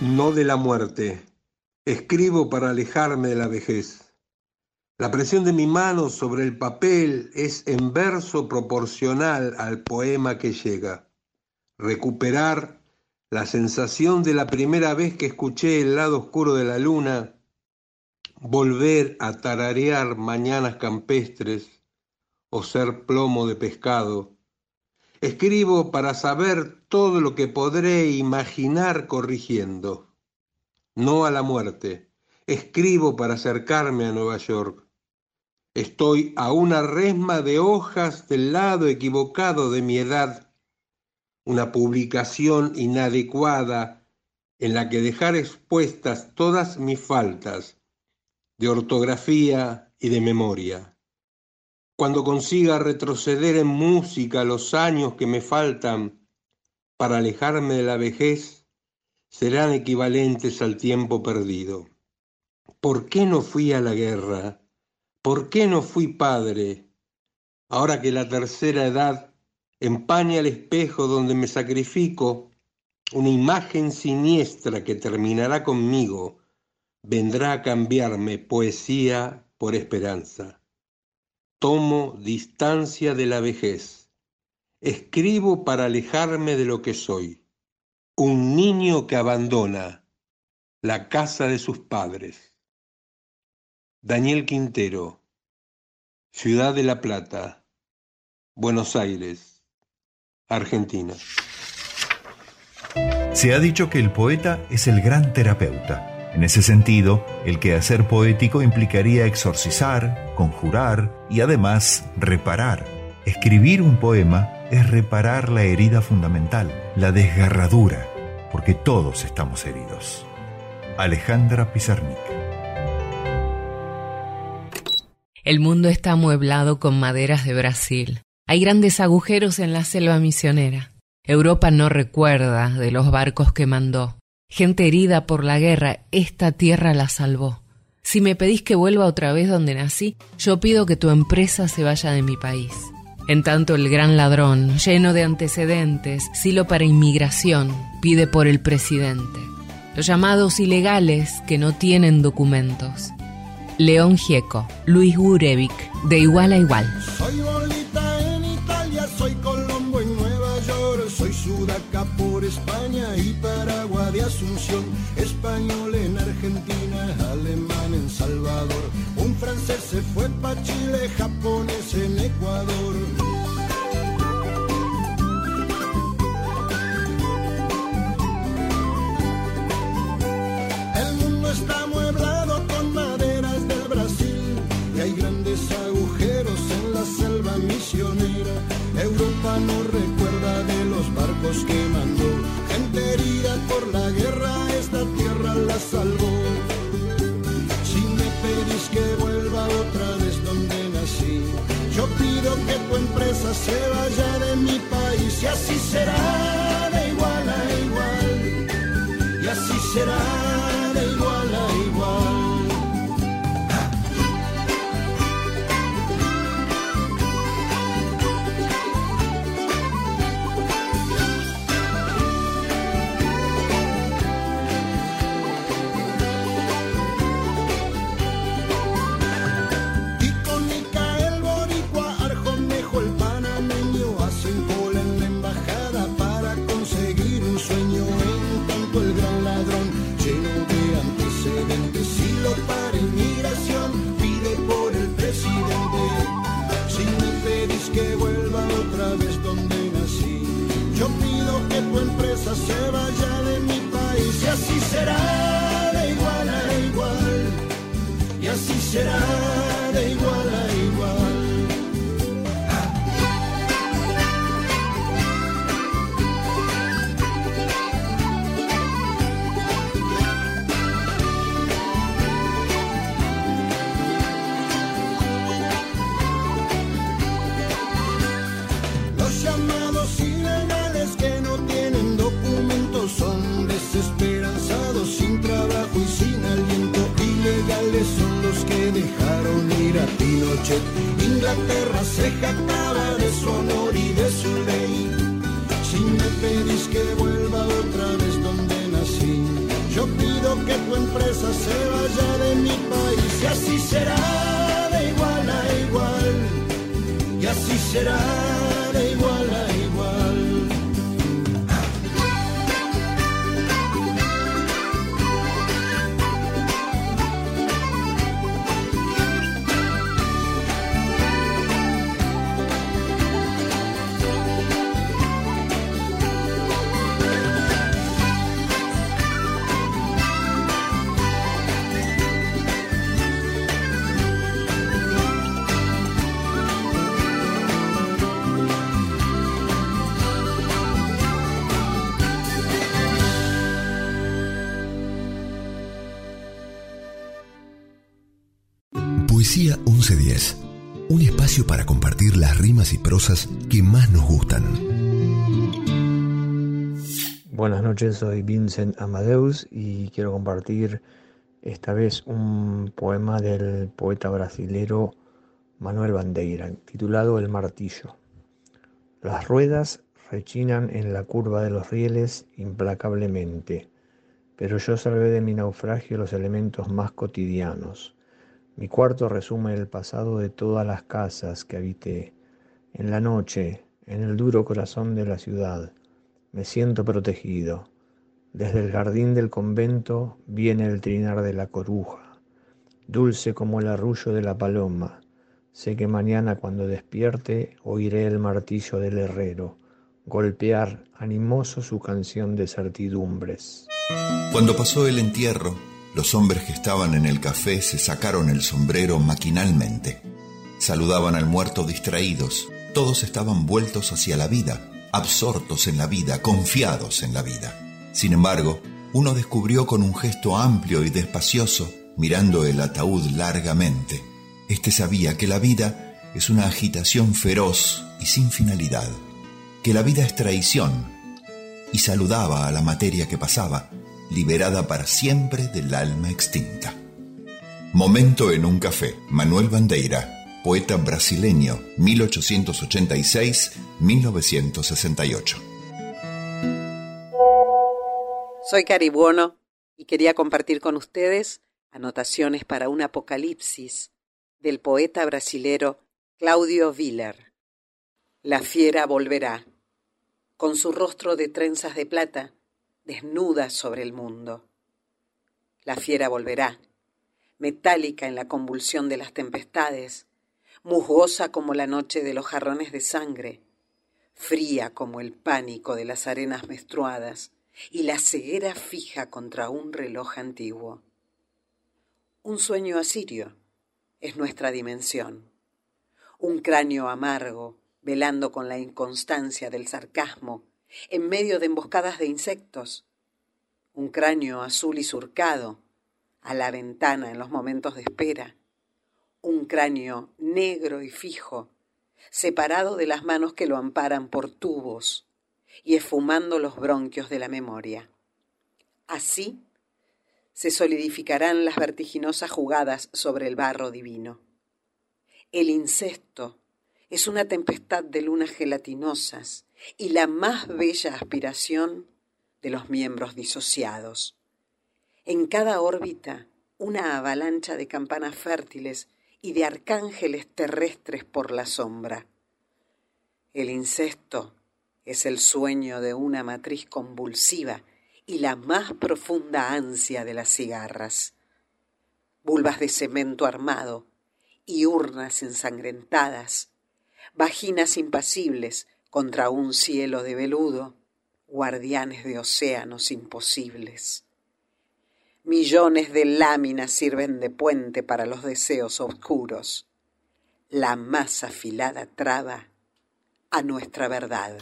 No de la muerte. Escribo para alejarme de la vejez. La presión de mi mano sobre el papel es en verso proporcional al poema que llega. Recuperar la sensación de la primera vez que escuché el lado oscuro de la luna, volver a tararear mañanas campestres o ser plomo de pescado. Escribo para saber todo lo que podré imaginar corrigiendo. No a la muerte. Escribo para acercarme a Nueva York. Estoy a una resma de hojas del lado equivocado de mi edad una publicación inadecuada en la que dejar expuestas todas mis faltas de ortografía y de memoria. Cuando consiga retroceder en música los años que me faltan para alejarme de la vejez, serán equivalentes al tiempo perdido. ¿Por qué no fui a la guerra? ¿Por qué no fui padre? Ahora que la tercera edad empaña el espejo donde me sacrifico, una imagen siniestra que terminará conmigo, vendrá a cambiarme poesía por esperanza. Tomo distancia de la vejez. Escribo para alejarme de lo que soy. Un niño que abandona la casa de sus padres. Daniel Quintero, Ciudad de la Plata, Buenos Aires, Argentina. Se ha dicho que el poeta es el gran terapeuta. En ese sentido, el quehacer poético implicaría exorcizar, conjurar y además reparar. Escribir un poema es reparar la herida fundamental, la desgarradura, porque todos estamos heridos. Alejandra Pizarnik. El mundo está amueblado con maderas de Brasil. Hay grandes agujeros en la selva misionera. Europa no recuerda de los barcos que mandó. Gente herida por la guerra, esta tierra la salvó. Si me pedís que vuelva otra vez donde nací, yo pido que tu empresa se vaya de mi país. En tanto el gran ladrón, lleno de antecedentes, silo para inmigración, pide por el presidente. los llamados ilegales que no tienen documentos. León Gieco, Luis Gurevich, de igual a igual. Soy bolita en Italia, soy Colombo en Nueva York, soy Sudaca por España y Paraguay de Asunción, español en Argentina, alemán en Salvador, francés se fue para Chile, japonés en Ecuador. El mundo está amueblado con maderas del Brasil y hay grandes agujeros en la selva misionera. Europa no recuerda de los barcos que mandó. Gente herida por la guerra, esta tierra la salvó. Que vuelva otra vez donde nací, yo pido que tu empresa se vaya de mi país y así será de igual a igual. Y así será se vaya de mi país y así será Inglaterra se jactaba de su honor y de su ley. Si me pedís que vuelva otra vez donde nací, yo pido que tu empresa se vaya de mi país y así será de igual a igual. Y así será para compartir las rimas y prosas que más nos gustan. Buenas noches, soy Vincent Amadeus y quiero compartir esta vez un poema del poeta brasilero Manuel Bandeira, titulado El martillo. Las ruedas rechinan en la curva de los rieles implacablemente, pero yo salvé de mi naufragio los elementos más cotidianos. Mi cuarto resume el pasado de todas las casas que habité. En la noche, en el duro corazón de la ciudad, me siento protegido. Desde el jardín del convento viene el trinar de la coruja, dulce como el arrullo de la paloma. Sé que mañana cuando despierte oiré el martillo del herrero golpear animoso su canción de certidumbres. Cuando pasó el entierro, los hombres que estaban en el café se sacaron el sombrero maquinalmente. Saludaban al muerto distraídos. Todos estaban vueltos hacia la vida, absortos en la vida, confiados en la vida. Sin embargo, uno descubrió con un gesto amplio y despacioso, mirando el ataúd largamente. Este sabía que la vida es una agitación feroz y sin finalidad, que la vida es traición, y saludaba a la materia que pasaba, liberada para siempre del alma extinta. Momento en un café. Manuel Bandeira, poeta brasileño, 1886-1968. Soy Cari Buono y quería compartir con ustedes anotaciones para un apocalipsis del poeta brasilero Claudio Viller. La fiera volverá, con su rostro de trenzas de plata, desnuda sobre el mundo. La fiera volverá, metálica en la convulsión de las tempestades, musgosa como la noche de los jarrones de sangre, fría como el pánico de las arenas menstruadas y la ceguera fija contra un reloj antiguo. Un sueño asirio es nuestra dimensión, un cráneo amargo velando con la inconstancia del sarcasmo en medio de emboscadas de insectos, un cráneo azul y surcado a la ventana en los momentos de espera, un cráneo negro y fijo, separado de las manos que lo amparan por tubos y esfumando los bronquios de la memoria. Así se solidificarán las vertiginosas jugadas sobre el barro divino. El incesto es una tempestad de lunas gelatinosas y la más bella aspiración de los miembros disociados. En cada órbita, una avalancha de campanas fértiles y de arcángeles terrestres por la sombra. El incesto es el sueño de una matriz convulsiva y la más profunda ansia de las cigarras. Vulvas de cemento armado y urnas ensangrentadas, vaginas impasibles contra un cielo de veludo, guardianes de océanos imposibles. Millones de láminas sirven de puente para los deseos oscuros. La más afilada traba a nuestra verdad.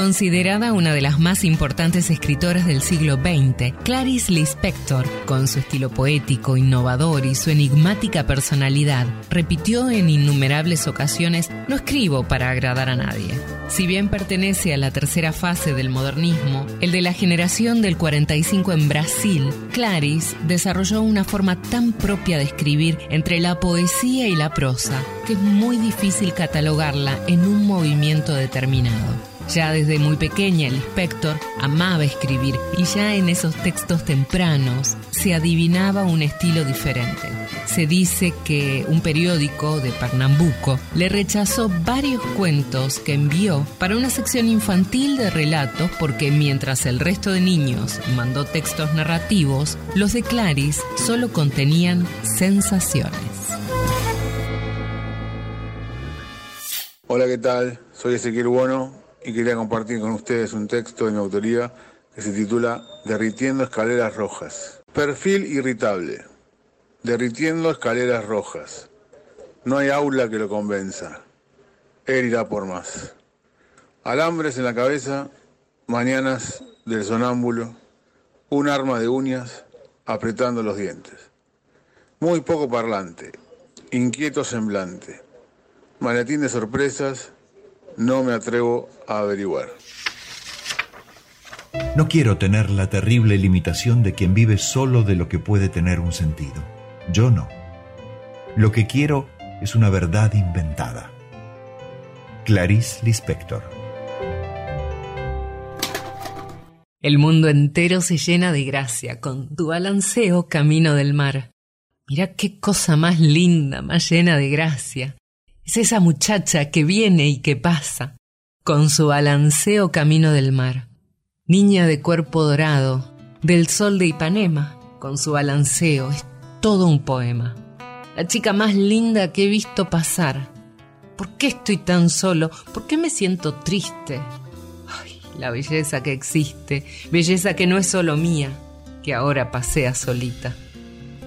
Considerada una de las más importantes escritoras del siglo XX, Clarice Lispector, con su estilo poético, innovador y su enigmática personalidad, repitió en innumerables ocasiones, no escribo para agradar a nadie. Si bien pertenece a la tercera fase del modernismo, el de la generación del 45 en Brasil, Clarice desarrolló una forma tan propia de escribir entre la poesía y la prosa, que es muy difícil catalogarla en un movimiento determinado. Ya desde muy pequeña el inspector amaba escribir y ya en esos textos tempranos se adivinaba un estilo diferente. Se dice que un periódico de Pernambuco le rechazó varios cuentos que envió para una sección infantil de relatos porque mientras el resto de niños mandó textos narrativos, los de Clarice solo contenían sensaciones. Hola, ¿qué tal? Soy Ezequiel Bueno y quería compartir con ustedes un texto de mi autoría que se titula Derritiendo escaleras rojas. Perfil irritable. Derritiendo escaleras rojas. No hay aula que lo convenza. Él irá por más. Alambres en la cabeza, mañanas del sonámbulo, un arma de uñas apretando los dientes. Muy poco parlante, inquieto semblante, maletín de sorpresas, no me atrevo a averiguar. No quiero tener la terrible limitación de quien vive solo de lo que puede tener un sentido. Yo no. Lo que quiero es una verdad inventada. Clarice Lispector. El mundo entero se llena de gracia con tu balanceo camino del mar. Mira qué cosa más linda, más llena de gracia. Es esa muchacha que viene y que pasa, con su balanceo camino del mar. Niña de cuerpo dorado, del sol de Ipanema, con su balanceo, es todo un poema. La chica más linda que he visto pasar. ¿Por qué estoy tan solo? ¿Por qué me siento triste? Ay, la belleza que existe, belleza que no es solo mía, que ahora pasea solita.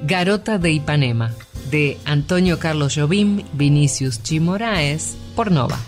Garota de Ipanema, de Antonio Carlos Jobim, Vinicius Chimoraes, por Nova.